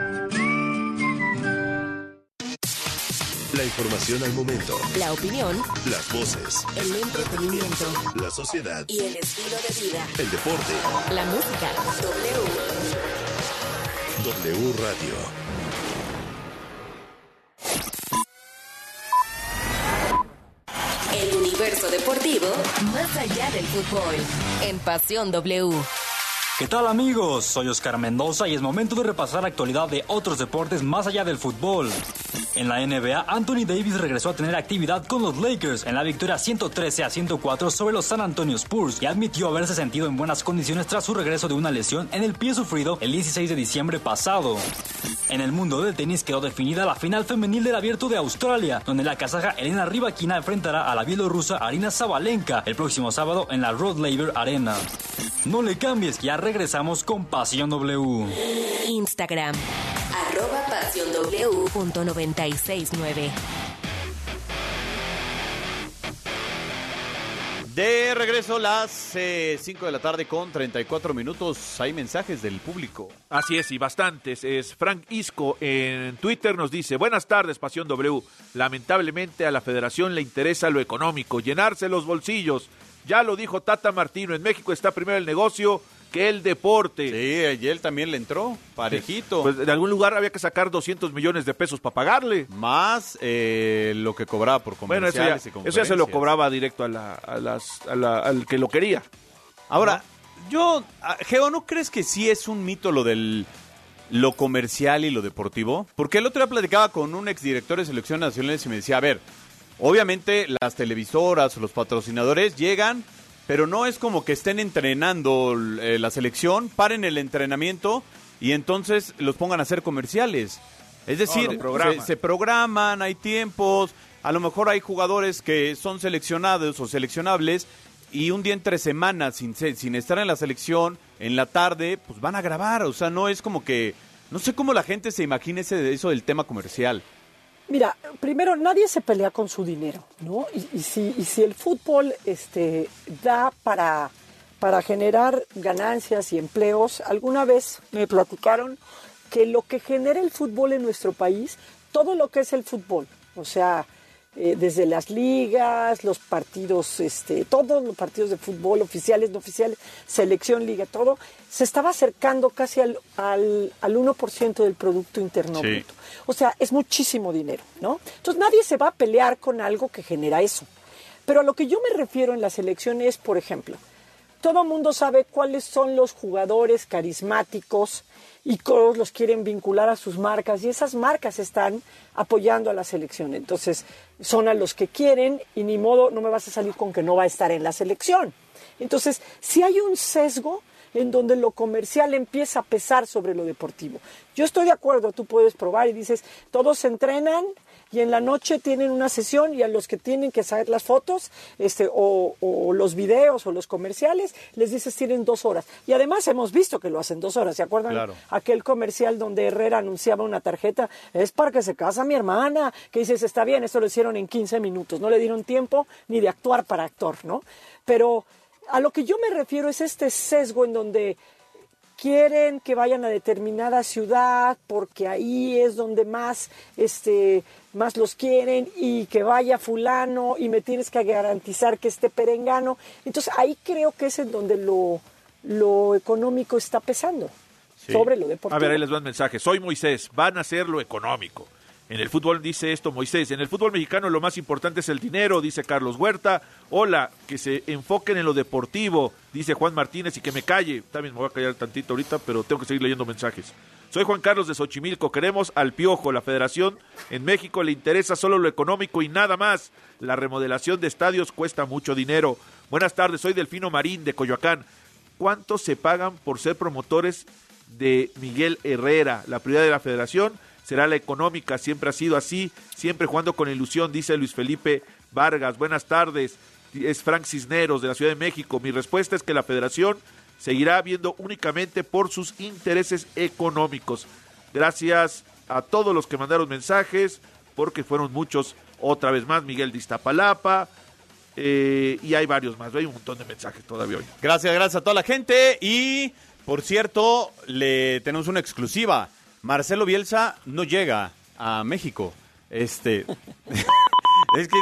La información al momento. La opinión, Las voces. el entretenimiento La sociedad. y el estilo de vida. El deporte. La música. W. W Radio. El universo deportivo más allá del fútbol. En Pasión W. ¿Qué tal amigos? Soy Oscar Mendoza y es momento de repasar la actualidad de otros deportes más allá del fútbol. En la NBA, Anthony Davis regresó a tener actividad con los Lakers en la victoria 113 a 104 sobre los San Antonio Spurs y admitió haberse sentido en buenas condiciones tras su regreso de una lesión en el pie sufrido el 16 de diciembre pasado. En el mundo del tenis quedó definida la final femenil del Abierto de Australia, donde la kazaja Elena Rybakina enfrentará a la bielorrusa Arina Zabalenka el próximo sábado en la Rod Laver Arena. No le cambies, ya regresamos con Pasión W. Instagram. Arroba Pasión W. Punto 969. De regreso las 5 de la tarde con 34 minutos. Hay mensajes del público. Así es, y bastantes. Es Frank Isco en Twitter nos dice, buenas tardes, Pasión W. Lamentablemente a la federación le interesa lo económico, llenarse los bolsillos. Ya lo dijo Tata Martino, en México está primero el negocio que el deporte. Sí, y él también le entró, parejito. Pues de algún lugar había que sacar 200 millones de pesos para pagarle. Más eh, lo que cobraba por Bueno, eso ya, comerciales y eso ya se lo cobraba directo a la- a las- a la- al que lo quería. Ahora, yo, ah, Geo, ¿no crees que sí es un mito lo del lo comercial y lo deportivo? Porque el otro día platicaba con un exdirector de selecciones nacionales y me decía, a ver, obviamente las televisoras o los patrocinadores llegan, pero no es como que estén entrenando eh, la selección, paren el entrenamiento y entonces los pongan a hacer comerciales. Es decir, programan. se, se programan, hay tiempos, a lo mejor hay jugadores que son seleccionados o seleccionables y un día entre semanas sin, sin estar en la selección, en la tarde, pues van a grabar. O sea, no es como que... No sé cómo la gente se imagina ese, eso del tema comercial. Mira, primero, nadie se pelea con su dinero, ¿no? Y, y si, y si el fútbol este, da para, para generar ganancias y empleos, alguna vez me platicaron que lo que genera el fútbol en nuestro país, todo lo que es el fútbol, o sea, eh, desde las ligas, los partidos, este, todos los partidos de fútbol, oficiales, no oficiales, selección, liga, todo, se estaba acercando casi al, al, al 1% del Producto Interno Sí. Bruto. O sea, es muchísimo dinero, ¿no? Entonces nadie se va a pelear con algo que genera eso. Pero a lo que yo me refiero en la selección es, por ejemplo, todo mundo sabe cuáles son los jugadores carismáticos y todos los quieren vincular a sus marcas y esas marcas están apoyando a la selección. Entonces, son a los que quieren y ni modo, no me vas a salir con que no va a estar en la selección. Entonces, si hay un sesgo en donde lo comercial empieza a pesar sobre lo deportivo. Yo estoy de acuerdo, tú puedes probar y dices, todos entrenan y en la noche tienen una sesión y a los que tienen que saber las fotos este, o, o los videos o los comerciales, les dices tienen dos horas. Y además hemos visto que lo hacen dos horas. ¿Se acuerdan Claro. aquel comercial donde Herrera anunciaba una tarjeta? Es para que se casa mi hermana. Que dices, está bien, esto lo hicieron en 15 minutos. No le dieron tiempo ni de actuar para actor, ¿no? Pero a lo que yo me refiero es este sesgo en donde quieren que vayan a determinada ciudad porque ahí es donde más este más los quieren y que vaya fulano y me tienes que garantizar que esté perengano entonces ahí creo que es en donde lo lo económico está pesando sobre lo deportivo A ver, ahí les van mensajes. Soy Moisés, van a hacer lo económico. En el fútbol dice esto Moisés, en el fútbol mexicano lo más importante es el dinero, dice Carlos Huerta. Hola, que se enfoquen en lo deportivo, dice Juan Martínez y que me calle. También me voy a callar tantito ahorita, pero tengo que seguir leyendo mensajes. Soy Juan Carlos de Xochimilco, queremos al Piojo, la federación en México le interesa solo lo económico y nada más. La remodelación de estadios cuesta mucho dinero. Buenas tardes, soy Delfino Marín de Coyoacán. ¿Cuánto se pagan por ser promotores de Miguel Herrera? La prioridad de la federación será la económica, siempre ha sido así, siempre jugando con ilusión, dice Luis Felipe Vargas. Buenas tardes, es Frank Cisneros de la Ciudad de México. Mi respuesta es que la federación seguirá viendo únicamente por sus intereses económicos. Gracias a todos los que mandaron mensajes, porque fueron muchos, otra vez más, Miguel de eh, y hay varios más, hay un montón de mensajes todavía hoy. Gracias, gracias a toda la gente. Y, por cierto, le tenemos una exclusiva. Marcelo Bielsa no llega a México. Este. es que.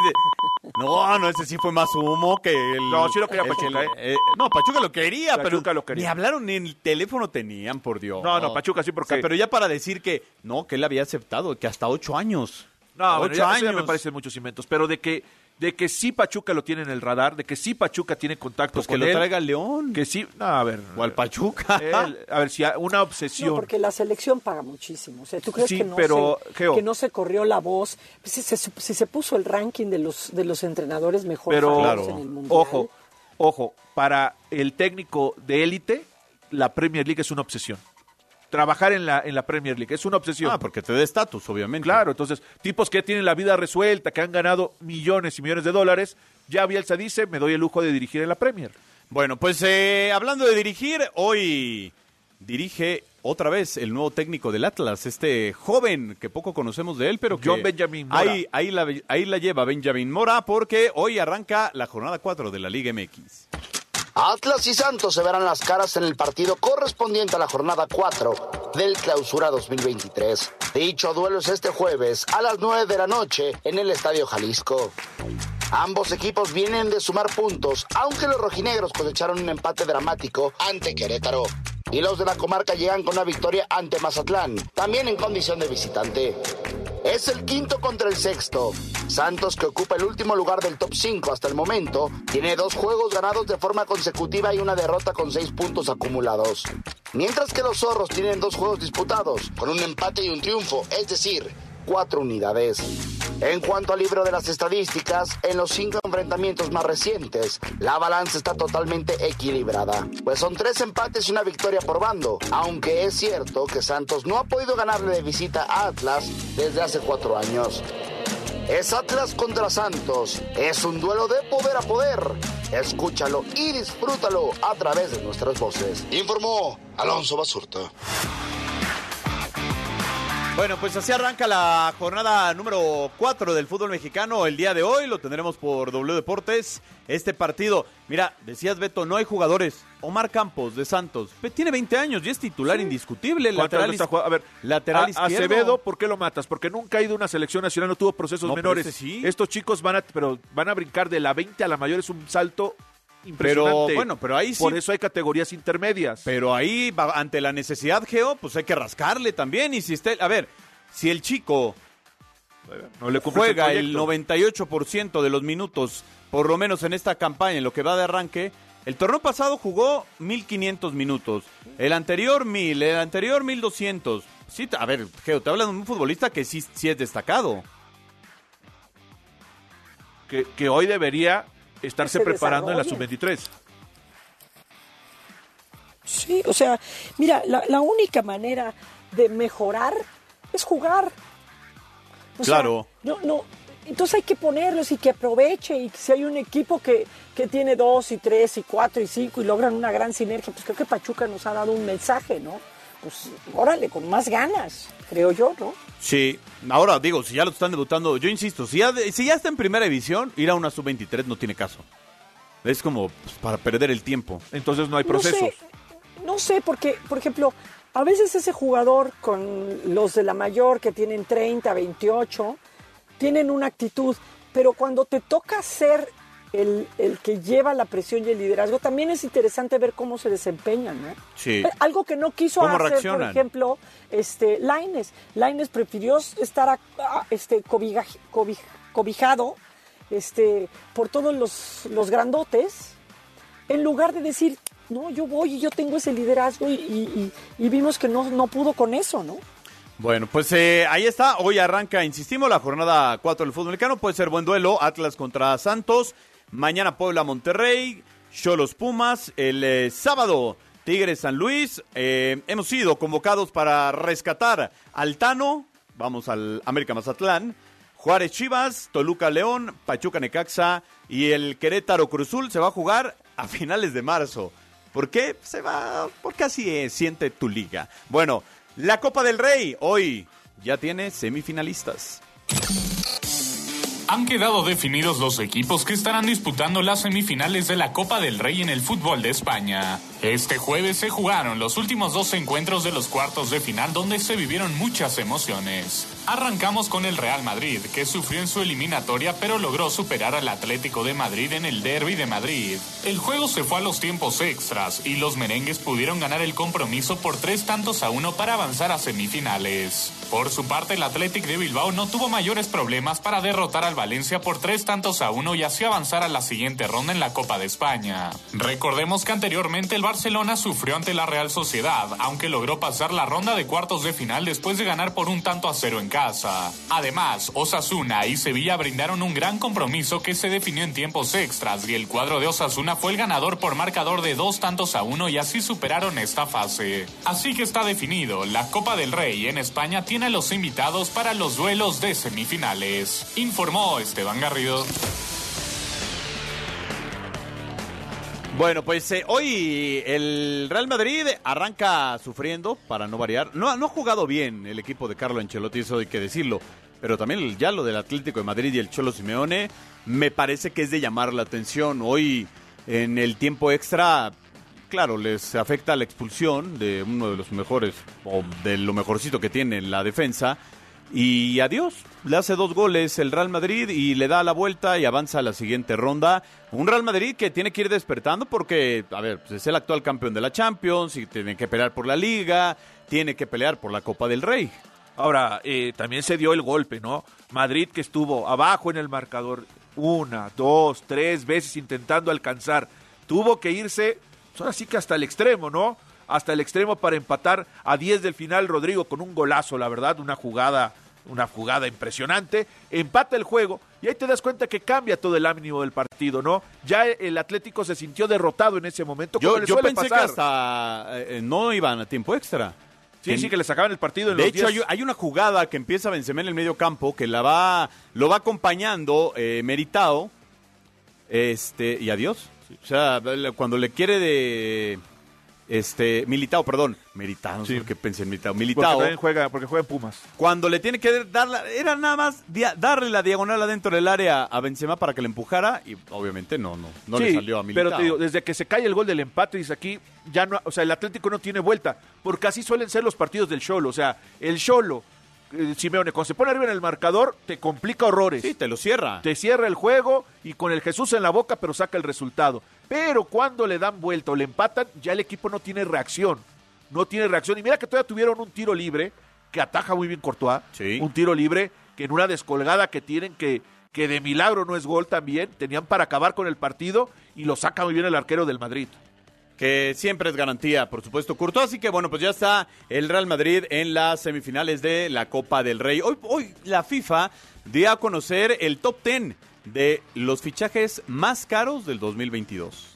No, no, ese sí fue más humo que el. No, sí lo quería Pachuca, que- eh, no, Pachuca lo quería, Pachuca pero lo quería. ni hablaron ni en el teléfono tenían, por Dios. No, no, Pachuca sí, porque- pero ya para decir que no, que él había aceptado, que hasta ocho años. No, bueno, ocho ya- eso ya años. me parecen muchos inventos, pero de que de que sí Pachuca lo tiene en el radar, de que sí Pachuca tiene contactos Pues que con lo él, traiga al León. que sí, no, a ver, O al Pachuca. él- a ver si hay una No, obsesión. porque la selección paga muchísimo. O sea, ¿tú crees Sí, que, no pero, se, Geo. que no se corrió la voz? Pues si, se, si se puso el ranking de los, de los entrenadores mejor pero en el Mundial. ojo, ojo, para el técnico de élite, la Premier League es una obsesión. Trabajar en la en la Premier League es una obsesión. Ah, porque te da estatus, obviamente. Claro, entonces, tipos que tienen la vida resuelta, que han ganado millones y millones de dólares, ya Bielsa dice, me doy el lujo de dirigir en la Premier. Bueno, pues eh, hablando de dirigir, hoy dirige otra vez el nuevo técnico del Atlas, este joven que poco conocemos de él, pero que John Benjamin Mora. Ahí, ahí, la, ahí la lleva Benjamin Mora porque hoy arranca la jornada 4 de la Liga MX. Atlas y Santos se verán las caras en el partido correspondiente a la jornada 4. del Clausura 2023. Dicho duelo es este jueves a las 9 de la noche en el Estadio Jalisco. Ambos equipos vienen de sumar puntos, aunque los rojinegros cosecharon un empate dramático ante Querétaro. Y los de la comarca llegan con una victoria ante Mazatlán, también en condición de visitante. Es el quinto contra el sexto. Santos, que ocupa el último lugar del top 5 hasta el momento, tiene dos juegos ganados de forma consecutiva y una derrota con seis puntos acumulados. Mientras que los zorros tienen dos juegos disputados, con un empate y un triunfo, es decir, cuatro unidades. En cuanto al libro de las estadísticas, en los cinco enfrentamientos más recientes, la balanza está totalmente equilibrada, pues son tres empates y una victoria por bando, aunque es cierto que Santos no ha podido ganarle de visita a Atlas desde hace cuatro años. Es Atlas contra Santos, es un duelo de poder a poder. Escúchalo y disfrútalo a través de nuestras voces. Informó Alonso Basurta. Bueno, pues así arranca la jornada número 4 del fútbol mexicano el día de hoy. Lo tendremos por W Deportes. Este partido, mira, decías Beto, no hay jugadores. Omar Campos de Santos, tiene 20 años y es titular indiscutible. Lateral, a ver, lateral a, izquierdo. Acevedo, ¿por qué lo matas? Porque nunca ha ido a una selección nacional, no tuvo procesos No, menores. sí. Estos chicos van a, pero van a brincar de la 20 a la mayor, es un salto. Pero bueno, pero ahí sí. Por eso hay categorías intermedias. Pero ahí, ante la necesidad, Geo, pues hay que rascarle también. Y si esté, a ver, si el chico no le juega el el, proyecto. 98% de los minutos, por lo menos en esta campaña, en lo que va de arranque, el torneo pasado jugó 1500 minutos, el anterior 1000, el anterior 1200. Sí, a ver, Geo, te hablan de un futbolista que sí, sí es destacado. Que, que hoy debería estarse se preparando en la desarrolle. sub-23. Sí, o sea, mira, la, la única manera de mejorar es jugar. O sea, Claro. no, no. Entonces hay que ponerlos y que aproveche. Y si hay un equipo que, que tiene dos y tres y cuatro y cinco y logran una gran sinergia, pues creo que Pachuca nos ha dado un mensaje, ¿no? Pues órale, con más ganas, creo yo, ¿no? Sí, ahora digo, si ya lo están debutando, yo insisto, si ya, si ya está en primera división, ir a una sub-23 no tiene caso. Es como pues, para perder el tiempo. Entonces no hay No sé, no sé, porque, por ejemplo, a veces ese jugador con los de la mayor que tienen 30, 28, tienen una actitud, pero cuando te toca ser el, el que lleva la presión y el liderazgo, también es interesante ver cómo se desempeñan, ¿no? Sí. Eh, Algo que no quiso ¿Cómo hacer, por ejemplo, este, Laines. Laines prefirió estar a- a- este, cobij- cobijado este, por todos los, los grandotes, en lugar de decir, no, yo voy y yo tengo ese liderazgo y, y- y- y vimos que no, no pudo con eso, ¿no? Bueno, pues eh, ahí está. Hoy arranca, insistimos, la jornada 4 del fútbol mexicano. Puede ser buen duelo. Atlas contra Santos. Mañana Puebla Monterrey. Cholos Pumas. El eh, sábado Tigres San Luis. Eh, hemos sido convocados para rescatar al Tano. Vamos al América Mazatlán. Juárez Chivas, Toluca León, Pachuca Necaxa y el Querétaro Cruzul se va a jugar a finales de marzo. ¿Por qué? Se va, porque así siente tu liga. Bueno, la Copa del Rey hoy ya tiene semifinalistas. Han quedado definidos los equipos que estarán disputando las semifinales de la Copa del Rey en el fútbol de España. Este jueves se jugaron los últimos dos encuentros de los cuartos de final donde se vivieron muchas emociones. Arrancamos con el Real Madrid, que sufrió en su eliminatoria pero logró superar al Atlético de Madrid en el Derby de Madrid. El juego se fue a los tiempos extras y los merengues pudieron ganar el compromiso por tres tantos a uno para avanzar a semifinales. Por su parte, el Athletic de Bilbao no tuvo mayores problemas para derrotar al Valencia por tres tantos a uno y así avanzar a la siguiente ronda en la Copa de España. Recordemos que anteriormente el Barcelona sufrió ante la Real Sociedad, aunque logró pasar la ronda de cuartos de final después de ganar por un tanto a cero en casa. Además, Osasuna y Sevilla brindaron un gran compromiso que se definió en tiempos extras y el cuadro de Osasuna fue el ganador por marcador de dos tantos a uno y así superaron esta fase. Así que está definido, la Copa del Rey en España tiene a los invitados para los duelos de semifinales. Informó Esteban Garrido. Bueno, pues eh, hoy el Real Madrid arranca sufriendo, para no variar. No, no ha jugado bien el equipo de Carlo Ancelotti, eso hay que decirlo. Pero también ya lo del Atlético de Madrid y el Cholo Simeone me parece que es de llamar la atención. Hoy en el tiempo extra claro, les afecta la expulsión de uno de los mejores, o de lo mejorcito que tiene la defensa. Y adiós, le hace dos goles el Real Madrid y le da la vuelta y avanza a la siguiente ronda. Un Real Madrid que tiene que ir despertando porque, a ver, pues es el actual campeón de la Champions y tiene que pelear por la Liga, tiene que pelear por la Copa del Rey. Ahora, eh, también se dio el golpe, ¿no? Madrid que estuvo abajo en el marcador una, dos, tres veces intentando alcanzar. Tuvo que irse, ahora sí que hasta el extremo, ¿no? Hasta el extremo para empatar a 10 del final Rodrigo con un golazo, la verdad, una jugada, una jugada impresionante. Empata el juego y ahí te das cuenta que cambia todo el ánimo del partido, ¿no? Ya el Atlético se sintió derrotado en ese momento. Yo, yo pensé pasar. que hasta eh, no iban a tiempo extra. Sí, sí, que le sacaban el partido en De los hecho, 10. hay, hay una jugada que empieza Benzema en el medio campo que la va, lo va acompañando eh, Meritao, este, y adiós. O sea, cuando le quiere de, este, Militao, perdón, Meritao, no sé por qué pensé en Militao, Porque Militao. también juega, porque juega en Pumas. Cuando le tiene que dar la, era nada más dia- darle la diagonal adentro del área a Benzema para que le empujara y obviamente no, no, no le Sí, salió a Militao. Pero te digo, desde que se cae el gol del empate, dice aquí, ya no, o sea, el Atlético no tiene vuelta, porque así suelen ser los partidos del Cholo. O sea, el Cholo, eh, Simeone, cuando se pone arriba en el marcador, te complica horrores. Sí, te lo cierra. Te cierra el juego y con el Jesús en la boca, pero saca el resultado. Pero cuando le dan vuelta o le empatan, ya el equipo no tiene reacción. No tiene reacción. Y mira que todavía tuvieron un tiro libre, que ataja muy bien Courtois. Un tiro libre, que en una descolgada que tienen que, que de milagro no es gol también, tenían para acabar con el partido y lo saca muy bien el arquero del Madrid. que siempre es garantía, por supuesto, Courtois. Así que bueno, pues ya está el Real Madrid en las semifinales de la Copa del Rey. Hoy, hoy la FIFA dio a conocer el top 10 de los fichajes más caros del 2022.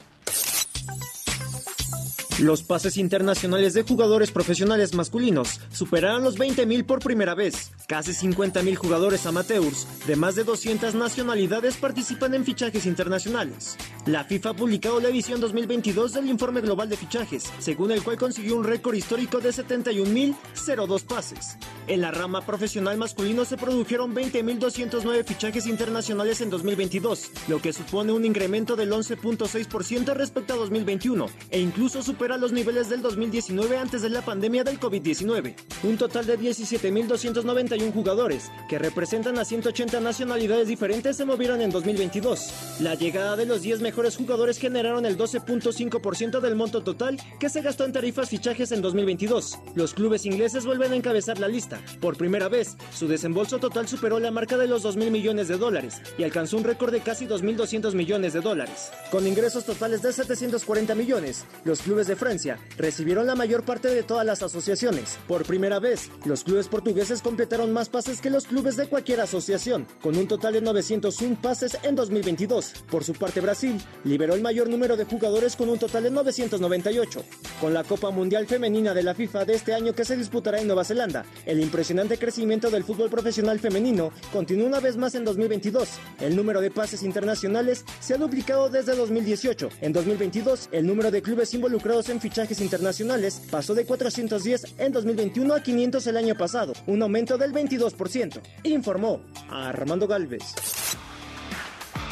Los pases internacionales de jugadores profesionales masculinos superaron los 20.000 por primera vez. Casi 50.000 jugadores amateurs de más de 200 nacionalidades participan en fichajes internacionales. La FIFA ha publicado la edición 2022 del Informe Global de Fichajes, según el cual consiguió un récord histórico de 71.002 pases. En la rama profesional masculino se produjeron 20.209 fichajes internacionales en 2022, lo que supone un incremento del 11.6% respecto a 2021 e incluso supera los niveles del 2019 antes de la pandemia del COVID-19. Un total de 17.291 jugadores, que representan a 180 nacionalidades diferentes, se movieron en 2022. La llegada de los 10 mejores jugadores generaron el 12.5% del monto total que se gastó en tarifas fichajes en 2022. Los clubes ingleses vuelven a encabezar la lista. Por primera vez, su desembolso total superó la marca de los 2.000 millones de dólares y alcanzó un récord de casi 2.200 millones de dólares. Con ingresos totales de 740 millones, los clubes de Francia recibieron la mayor parte de todas las asociaciones. Por primera vez, los clubes portugueses completaron más pases que los clubes de cualquier asociación, con un total de 901 pases en 2022. Por su parte, Brasil liberó el mayor número de jugadores con un total de 998. Con la Copa Mundial Femenina de la FIFA de este año que se disputará en Nueva Zelanda, el impresionante crecimiento del fútbol profesional femenino continúa una vez más en 2022. El número de pases internacionales se ha duplicado desde 2018. En 2022, el número de clubes involucrados en fichajes internacionales pasó de 410 en 2021 a 500 el año pasado, un aumento del 22%, informó Armando Galvez.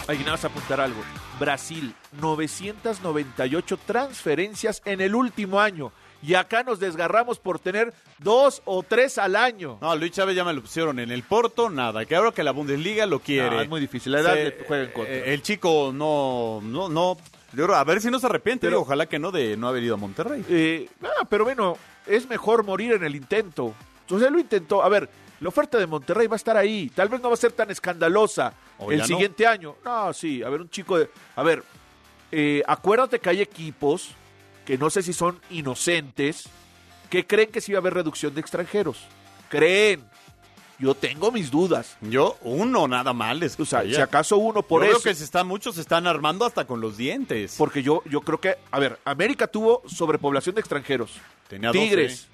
Ahí nada más apuntar algo. Brasil, 998 transferencias en el último año. Y acá nos desgarramos por tener dos o tres al año. No, Luis Chávez ya me lo pusieron en el Porto, nada. Que ahora que la Bundesliga lo quiere. No, es muy difícil. La edad Se- le juega en contra. eh, El chico no, no, no. Yo creo, a ver si no se arrepiente. Pero- ojalá que no de no haber ido a Monterrey. Eh, ah, pero bueno, es mejor morir en el intento. Entonces él lo intentó. A ver, la oferta de Monterrey va a estar ahí. Tal vez no va a ser tan escandalosa O el no. siguiente año. No, sí. A ver, un chico de. A ver, eh, acuérdate que hay equipos que no sé si son inocentes que creen que sí va a haber reducción de extranjeros. Creen. Yo tengo mis dudas. Yo, uno nada más les O sea, si acaso uno por Yo eso. creo que se están, muchos se están armando hasta con los dientes. Porque yo, yo creo que, a ver, América tuvo sobrepoblación de extranjeros. Tenía Tigres,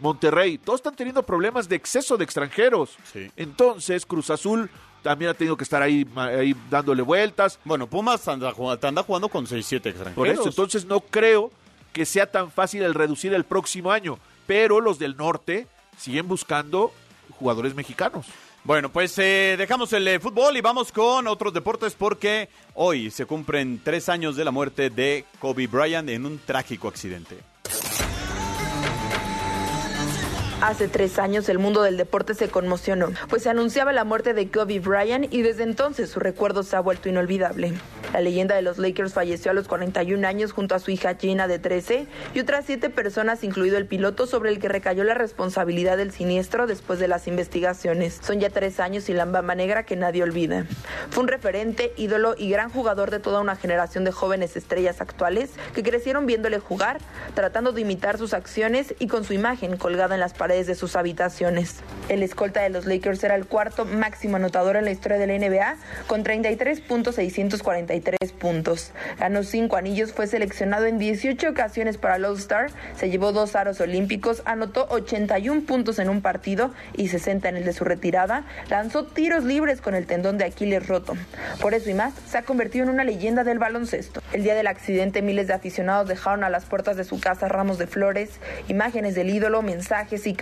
Monterrey, todos están teniendo problemas de exceso de extranjeros. Entonces, Cruz Azul también ha tenido que estar ahí, ahí dándole vueltas. Bueno, Pumas anda, anda jugando con 6-7 extranjeros. Por eso, entonces no creo que sea tan fácil el reducir el próximo año. Pero los del norte siguen buscando jugadores mexicanos. Bueno, pues eh, dejamos el eh, fútbol y vamos con otros deportes porque hoy se cumplen tres años de la muerte de Kobe Bryant en un trágico accidente. Hace tres años el mundo del deporte se conmocionó, pues se anunciaba la muerte de Kobe Bryant y desde entonces su recuerdo se ha vuelto inolvidable. La leyenda de los Lakers falleció a los 41 años junto a su hija Gina de 13 y otras siete personas, incluido el piloto sobre el que recayó la responsabilidad del siniestro después de las investigaciones. Son ya tres años y la bamba negra que nadie olvida. Fue un referente, ídolo y gran jugador de toda una generación de jóvenes estrellas actuales que crecieron viéndole jugar, tratando de imitar sus acciones y con su imagen colgada en las paredes de sus habitaciones. El escolta de los Lakers era el cuarto máximo anotador en la historia de la NBA con 33.643 puntos. Ganó cinco anillos, fue seleccionado en 18 ocasiones para el All-Star, se llevó dos aros olímpicos, anotó 81 puntos en un partido y 60 en el de su retirada, lanzó tiros libres con el tendón de Aquiles roto. Por eso y más, se ha convertido en una leyenda del baloncesto. El día del accidente, miles de aficionados dejaron a las puertas de su casa ramos de flores, imágenes del ídolo, mensajes y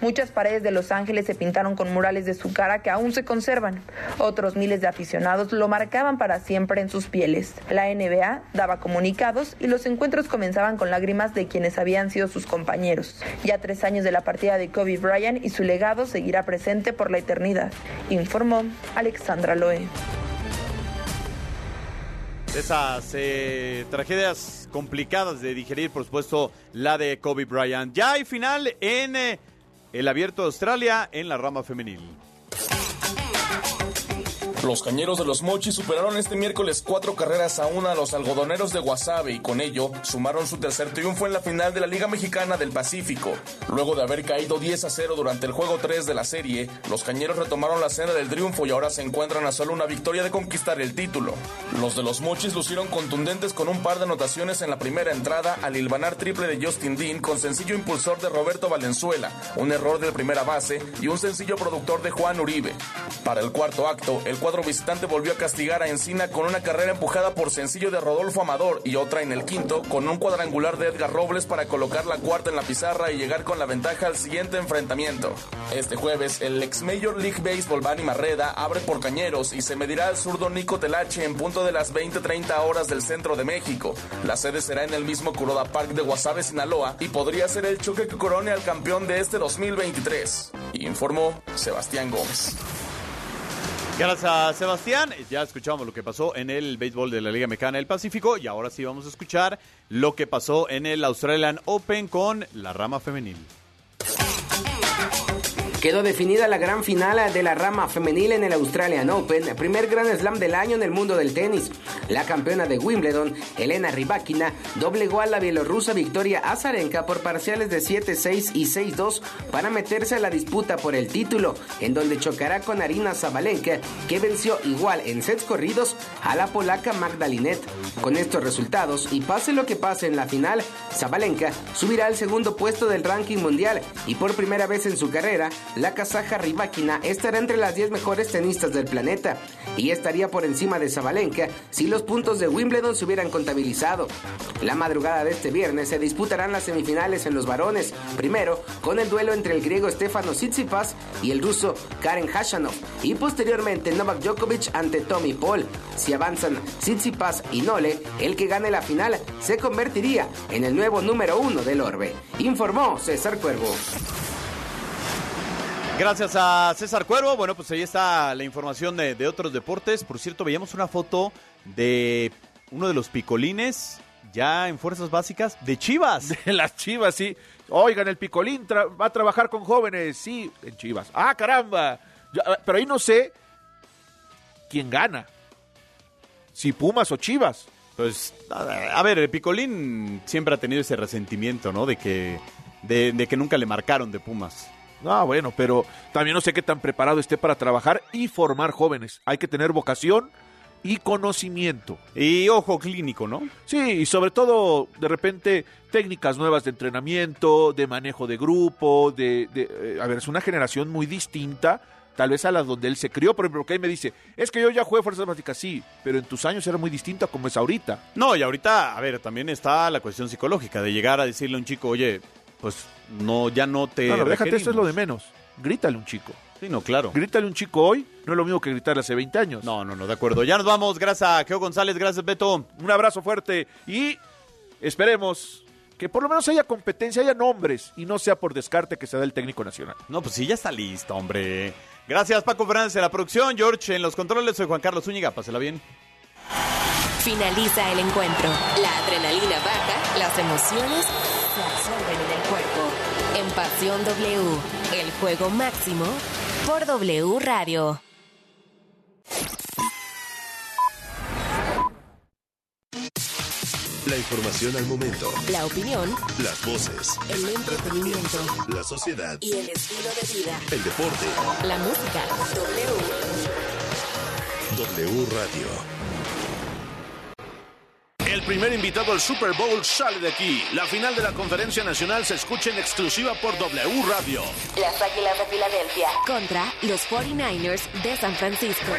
Muchas paredes de Los Ángeles se pintaron con murales de su cara que aún se conservan. Otros miles de aficionados lo marcaban para siempre en sus pieles. La NBA daba comunicados y los encuentros comenzaban con lágrimas de quienes habían sido sus compañeros. Ya tres años de la partida de Kobe Bryant y su legado seguirá presente por la eternidad, informó Alexandra Loe. Esas eh, tragedias complicadas de digerir, por supuesto, la de Kobe Bryant. Ya hay final en eh, el Abierto de Australia en la rama femenil. Los cañeros de los Mochis superaron este miércoles cuatro carreras a una a los algodoneros de Guasave y con ello sumaron su tercer triunfo en la final de la Liga Mexicana del Pacífico. Luego de haber caído 10 a 0 durante el juego 3 de la serie, los cañeros retomaron la senda del triunfo y ahora se encuentran a solo una victoria de conquistar el título. Los de los Mochis lucieron contundentes con un par de anotaciones en la primera entrada al hilvanar triple de Justin Dean con sencillo impulsor de Roberto Valenzuela, un error del primera base y un sencillo productor de Juan Uribe. Para el cuarto acto, el cuadro visitante volvió a castigar a Encina con una carrera empujada por sencillo de Rodolfo Amador y otra en el quinto con un cuadrangular de Edgar Robles para colocar la cuarta en la pizarra y llegar con la ventaja al siguiente enfrentamiento. Este jueves, el ex Major League Baseball Bani Marreda abre por Cañeros y se medirá al zurdo Nico Telache en punto de las 20-30 horas del centro de México. La sede será en el mismo Kuroda Park de Guasave, Sinaloa y podría ser el choque que corone al campeón de este 2023. Informó Sebastián Gómez. Gracias, Sebastián. Ya escuchamos lo que pasó en el béisbol de la Liga Mexicana del Pacífico y ahora sí vamos a escuchar lo que pasó en el Australian Open con la rama femenil. Quedó definida la gran final de la rama femenil en el Australian Open, primer gran slam del año en el mundo del tenis. La campeona de Wimbledon, Elena Rybakina, doblegó a la bielorrusa Victoria Azarenka por parciales de 7-6 y 6-2 para meterse a la disputa por el título, en donde chocará con Arina Zabalenka, que venció igual en sets corridos a la polaca Magdalinet. Con estos resultados, y pase lo que pase en la final, Zabalenka subirá al segundo puesto del ranking mundial y por primera vez en su carrera, la kazaja Rybakina estará entre las 10 mejores tenistas del planeta y estaría por encima de Zabalenka si los puntos de Wimbledon se hubieran contabilizado. La madrugada de este viernes se disputarán las semifinales en los varones, primero con el duelo entre el griego Stefano Tsitsipas y el ruso Karen Hashanov y posteriormente Novak Djokovic ante Tommy Paul. Si avanzan Tsitsipas y Nole, el que gane la final se convertiría en el nuevo número uno del orbe, informó César Cuervo. Gracias a César Cuervo. Bueno, pues ahí está la información de, de, otros deportes. Por cierto, veíamos una foto de uno de los picolines ya en fuerzas básicas de Chivas. De las Chivas, sí. Oigan, el picolín va a trabajar con jóvenes, sí, en Chivas. Ah, caramba. Yo, pero ahí no sé quién gana. Si Pumas o Chivas. Pues, a ver, el picolín siempre ha tenido ese resentimiento, ¿no? De que, de, de que nunca le marcaron de Pumas. Ah, bueno, pero también no sé qué tan preparado esté para trabajar y formar jóvenes. Hay que tener vocación y conocimiento. Y ojo clínico, ¿no? Sí, y sobre todo, de repente, técnicas nuevas de entrenamiento, de manejo de grupo, de... de eh, a ver, es una generación muy distinta, tal vez a la donde él se crió. Por ejemplo, que él me dice, es que yo ya jugué Fuerzas Básicas, sí, pero en tus años era muy distinta como es ahorita. No, y ahorita, a ver, también está la cuestión psicológica de llegar a decirle a un chico, oye, pues no, ya no te. No, no déjate, eso es lo de menos. Grítale un chico. Sí, no, claro. Grítale un chico hoy, no es lo mismo que gritarle hace 20 años. No, no, no, de acuerdo. Ya nos vamos. Gracias a Geo González, gracias Beto. Un abrazo fuerte y esperemos que por lo menos haya competencia, haya nombres y no sea por descarte que se da el técnico nacional. No, pues sí, ya está listo, hombre. Gracias Paco Fernández en la producción, George en los controles, soy Juan Carlos Zúñiga, pásela bien. Finaliza el encuentro. La adrenalina baja, las emociones se absorben en el Pasión W, el juego máximo por W Radio. La información al momento. La opinión, Las voces. el entretenimiento La sociedad. y el estilo de vida. El deporte. La música. W. W Radio. El primer invitado al Super Bowl sale de aquí. La final de la conferencia nacional se escucha en exclusiva por W Radio. Las Águilas de Filadelfia contra los 49ers de San Francisco.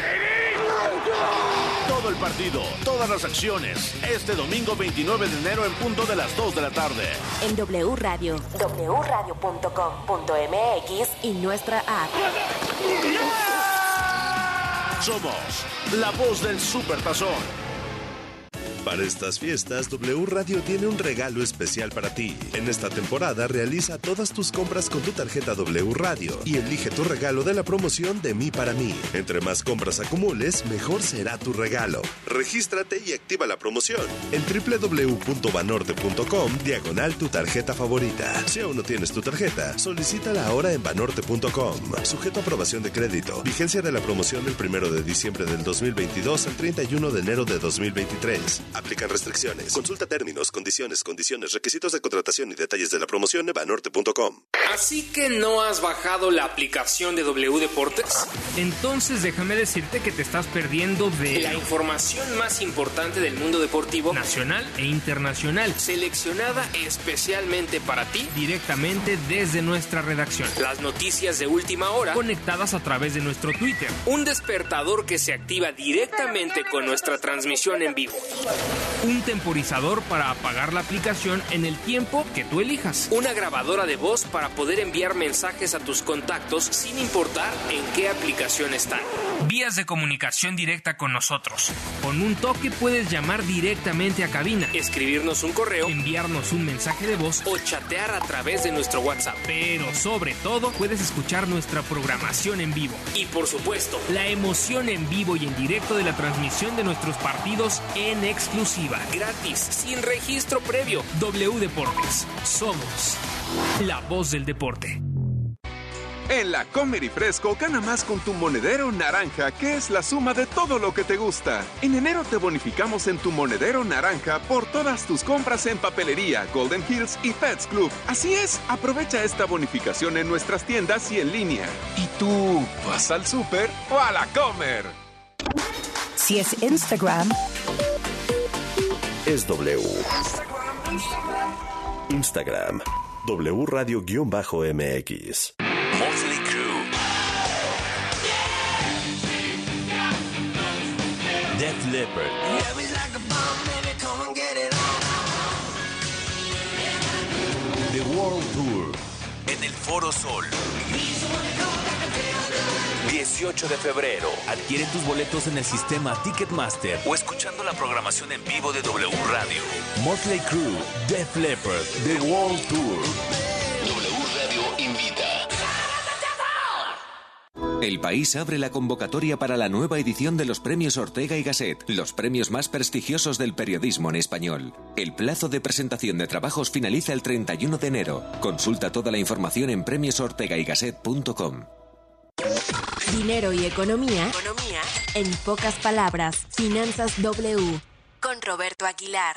Todo el partido, todas las acciones. Este domingo 29 de enero en punto de las 2 de la tarde. En W Radio, wradio.com.mx y nuestra app. Somos la voz del Super Tazón. Para estas fiestas, W Radio tiene un regalo especial para ti. En esta temporada, realiza todas tus compras con tu tarjeta W Radio y elige tu regalo de la promoción de mí para mí. Entre más compras acumules, mejor será tu regalo. Regístrate y activa la promoción en www.banorte.com diagonal tu tarjeta favorita. Si aún no tienes tu tarjeta, solicítala ahora en banorte.com. Sujeto a aprobación de crédito. Vigencia de la promoción del 1 de diciembre del 2022 al 31 de enero de 2023. Aplican restricciones. Consulta términos, condiciones, condiciones, requisitos de contratación y detalles de la promoción en banorte.com. Así que no has bajado la aplicación de W Deportes. Entonces déjame decirte que te estás perdiendo de La información más importante del mundo deportivo nacional e internacional, seleccionada especialmente para ti. directamente desde nuestra redacción, Las noticias de última hora. conectadas a través de nuestro Twitter. Un despertador que se activa directamente con nuestra transmisión en vivo. Un temporizador para apagar la aplicación en el tiempo que tú elijas. Una grabadora de voz para poder enviar mensajes a tus contactos sin importar en qué aplicación están. Vías de comunicación directa con nosotros. Con un toque puedes llamar directamente a cabina, Escribirnos un correo enviarnos un mensaje de voz o chatear a través de nuestro WhatsApp. pero sobre todo puedes escuchar nuestra programación en vivo. Y por supuesto, La emoción en vivo y en directo de la transmisión de nuestros partidos en exclusiva. gratis, sin registro previo. W Deportes. Somos la voz del deporte. En la Comer y Fresco gana más con tu monedero naranja, que es la suma de todo lo que te gusta. En enero te bonificamos en tu monedero naranja por todas tus compras en papelería, Golden Hills y Pets Club. Así es, aprovecha esta bonificación en nuestras tiendas y en línea. ¿Y tú vas al súper o a la Comer? Si es Instagram, Es W. Instagram. W Radio-MX. Motley Crue. Def Leppard. The World Tour. En el Foro Sol. 18 de febrero. Adquiere tus boletos en el sistema Ticketmaster o escuchando la programación en vivo de W Radio. Motley Crue, Def Leppard, The World Tour. W Radio invita. El país abre la convocatoria para la nueva edición de los premios Ortega y Gasset, los premios más prestigiosos del periodismo en español. El plazo de presentación de trabajos finaliza el 31 de enero. Consulta toda la información en premiosortegaygasset.com. Dinero y economía. Economía. En pocas palabras, Finanzas W. Con Roberto Aguilar.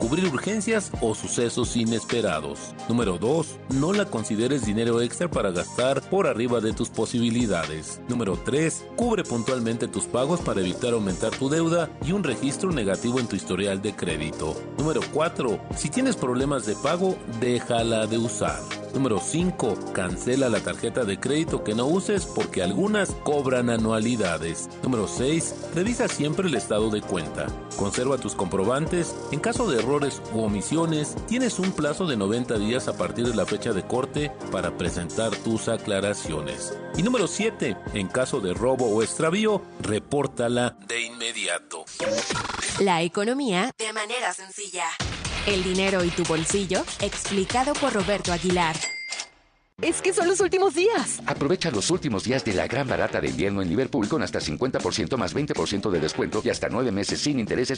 cubrir urgencias o sucesos inesperados. Número 2. No la consideres dinero extra para gastar por arriba de tus posibilidades. Número 3. Cubre puntualmente tus pagos para evitar aumentar tu deuda y un registro negativo en tu historial de crédito. Número 4. Si tienes problemas de pago, déjala de usar. Número 5. Cancela la tarjeta de crédito que no uses porque algunas cobran anualidades. Número 6. Revisa siempre el estado de cuenta. Conserva tus comprobantes. En caso de errores u omisiones, tienes un plazo de 90 días a partir de la fecha de corte para presentar tus aclaraciones. Y número 7. En caso de robo o extravío, repórtala de inmediato. La economía de manera sencilla. El dinero y tu bolsillo, explicado por Roberto Aguilar. Es que son los últimos días. Aprovecha los últimos días de la gran barata de invierno en Liverpool con hasta 50% más 20% de descuento y hasta 9 meses sin intereses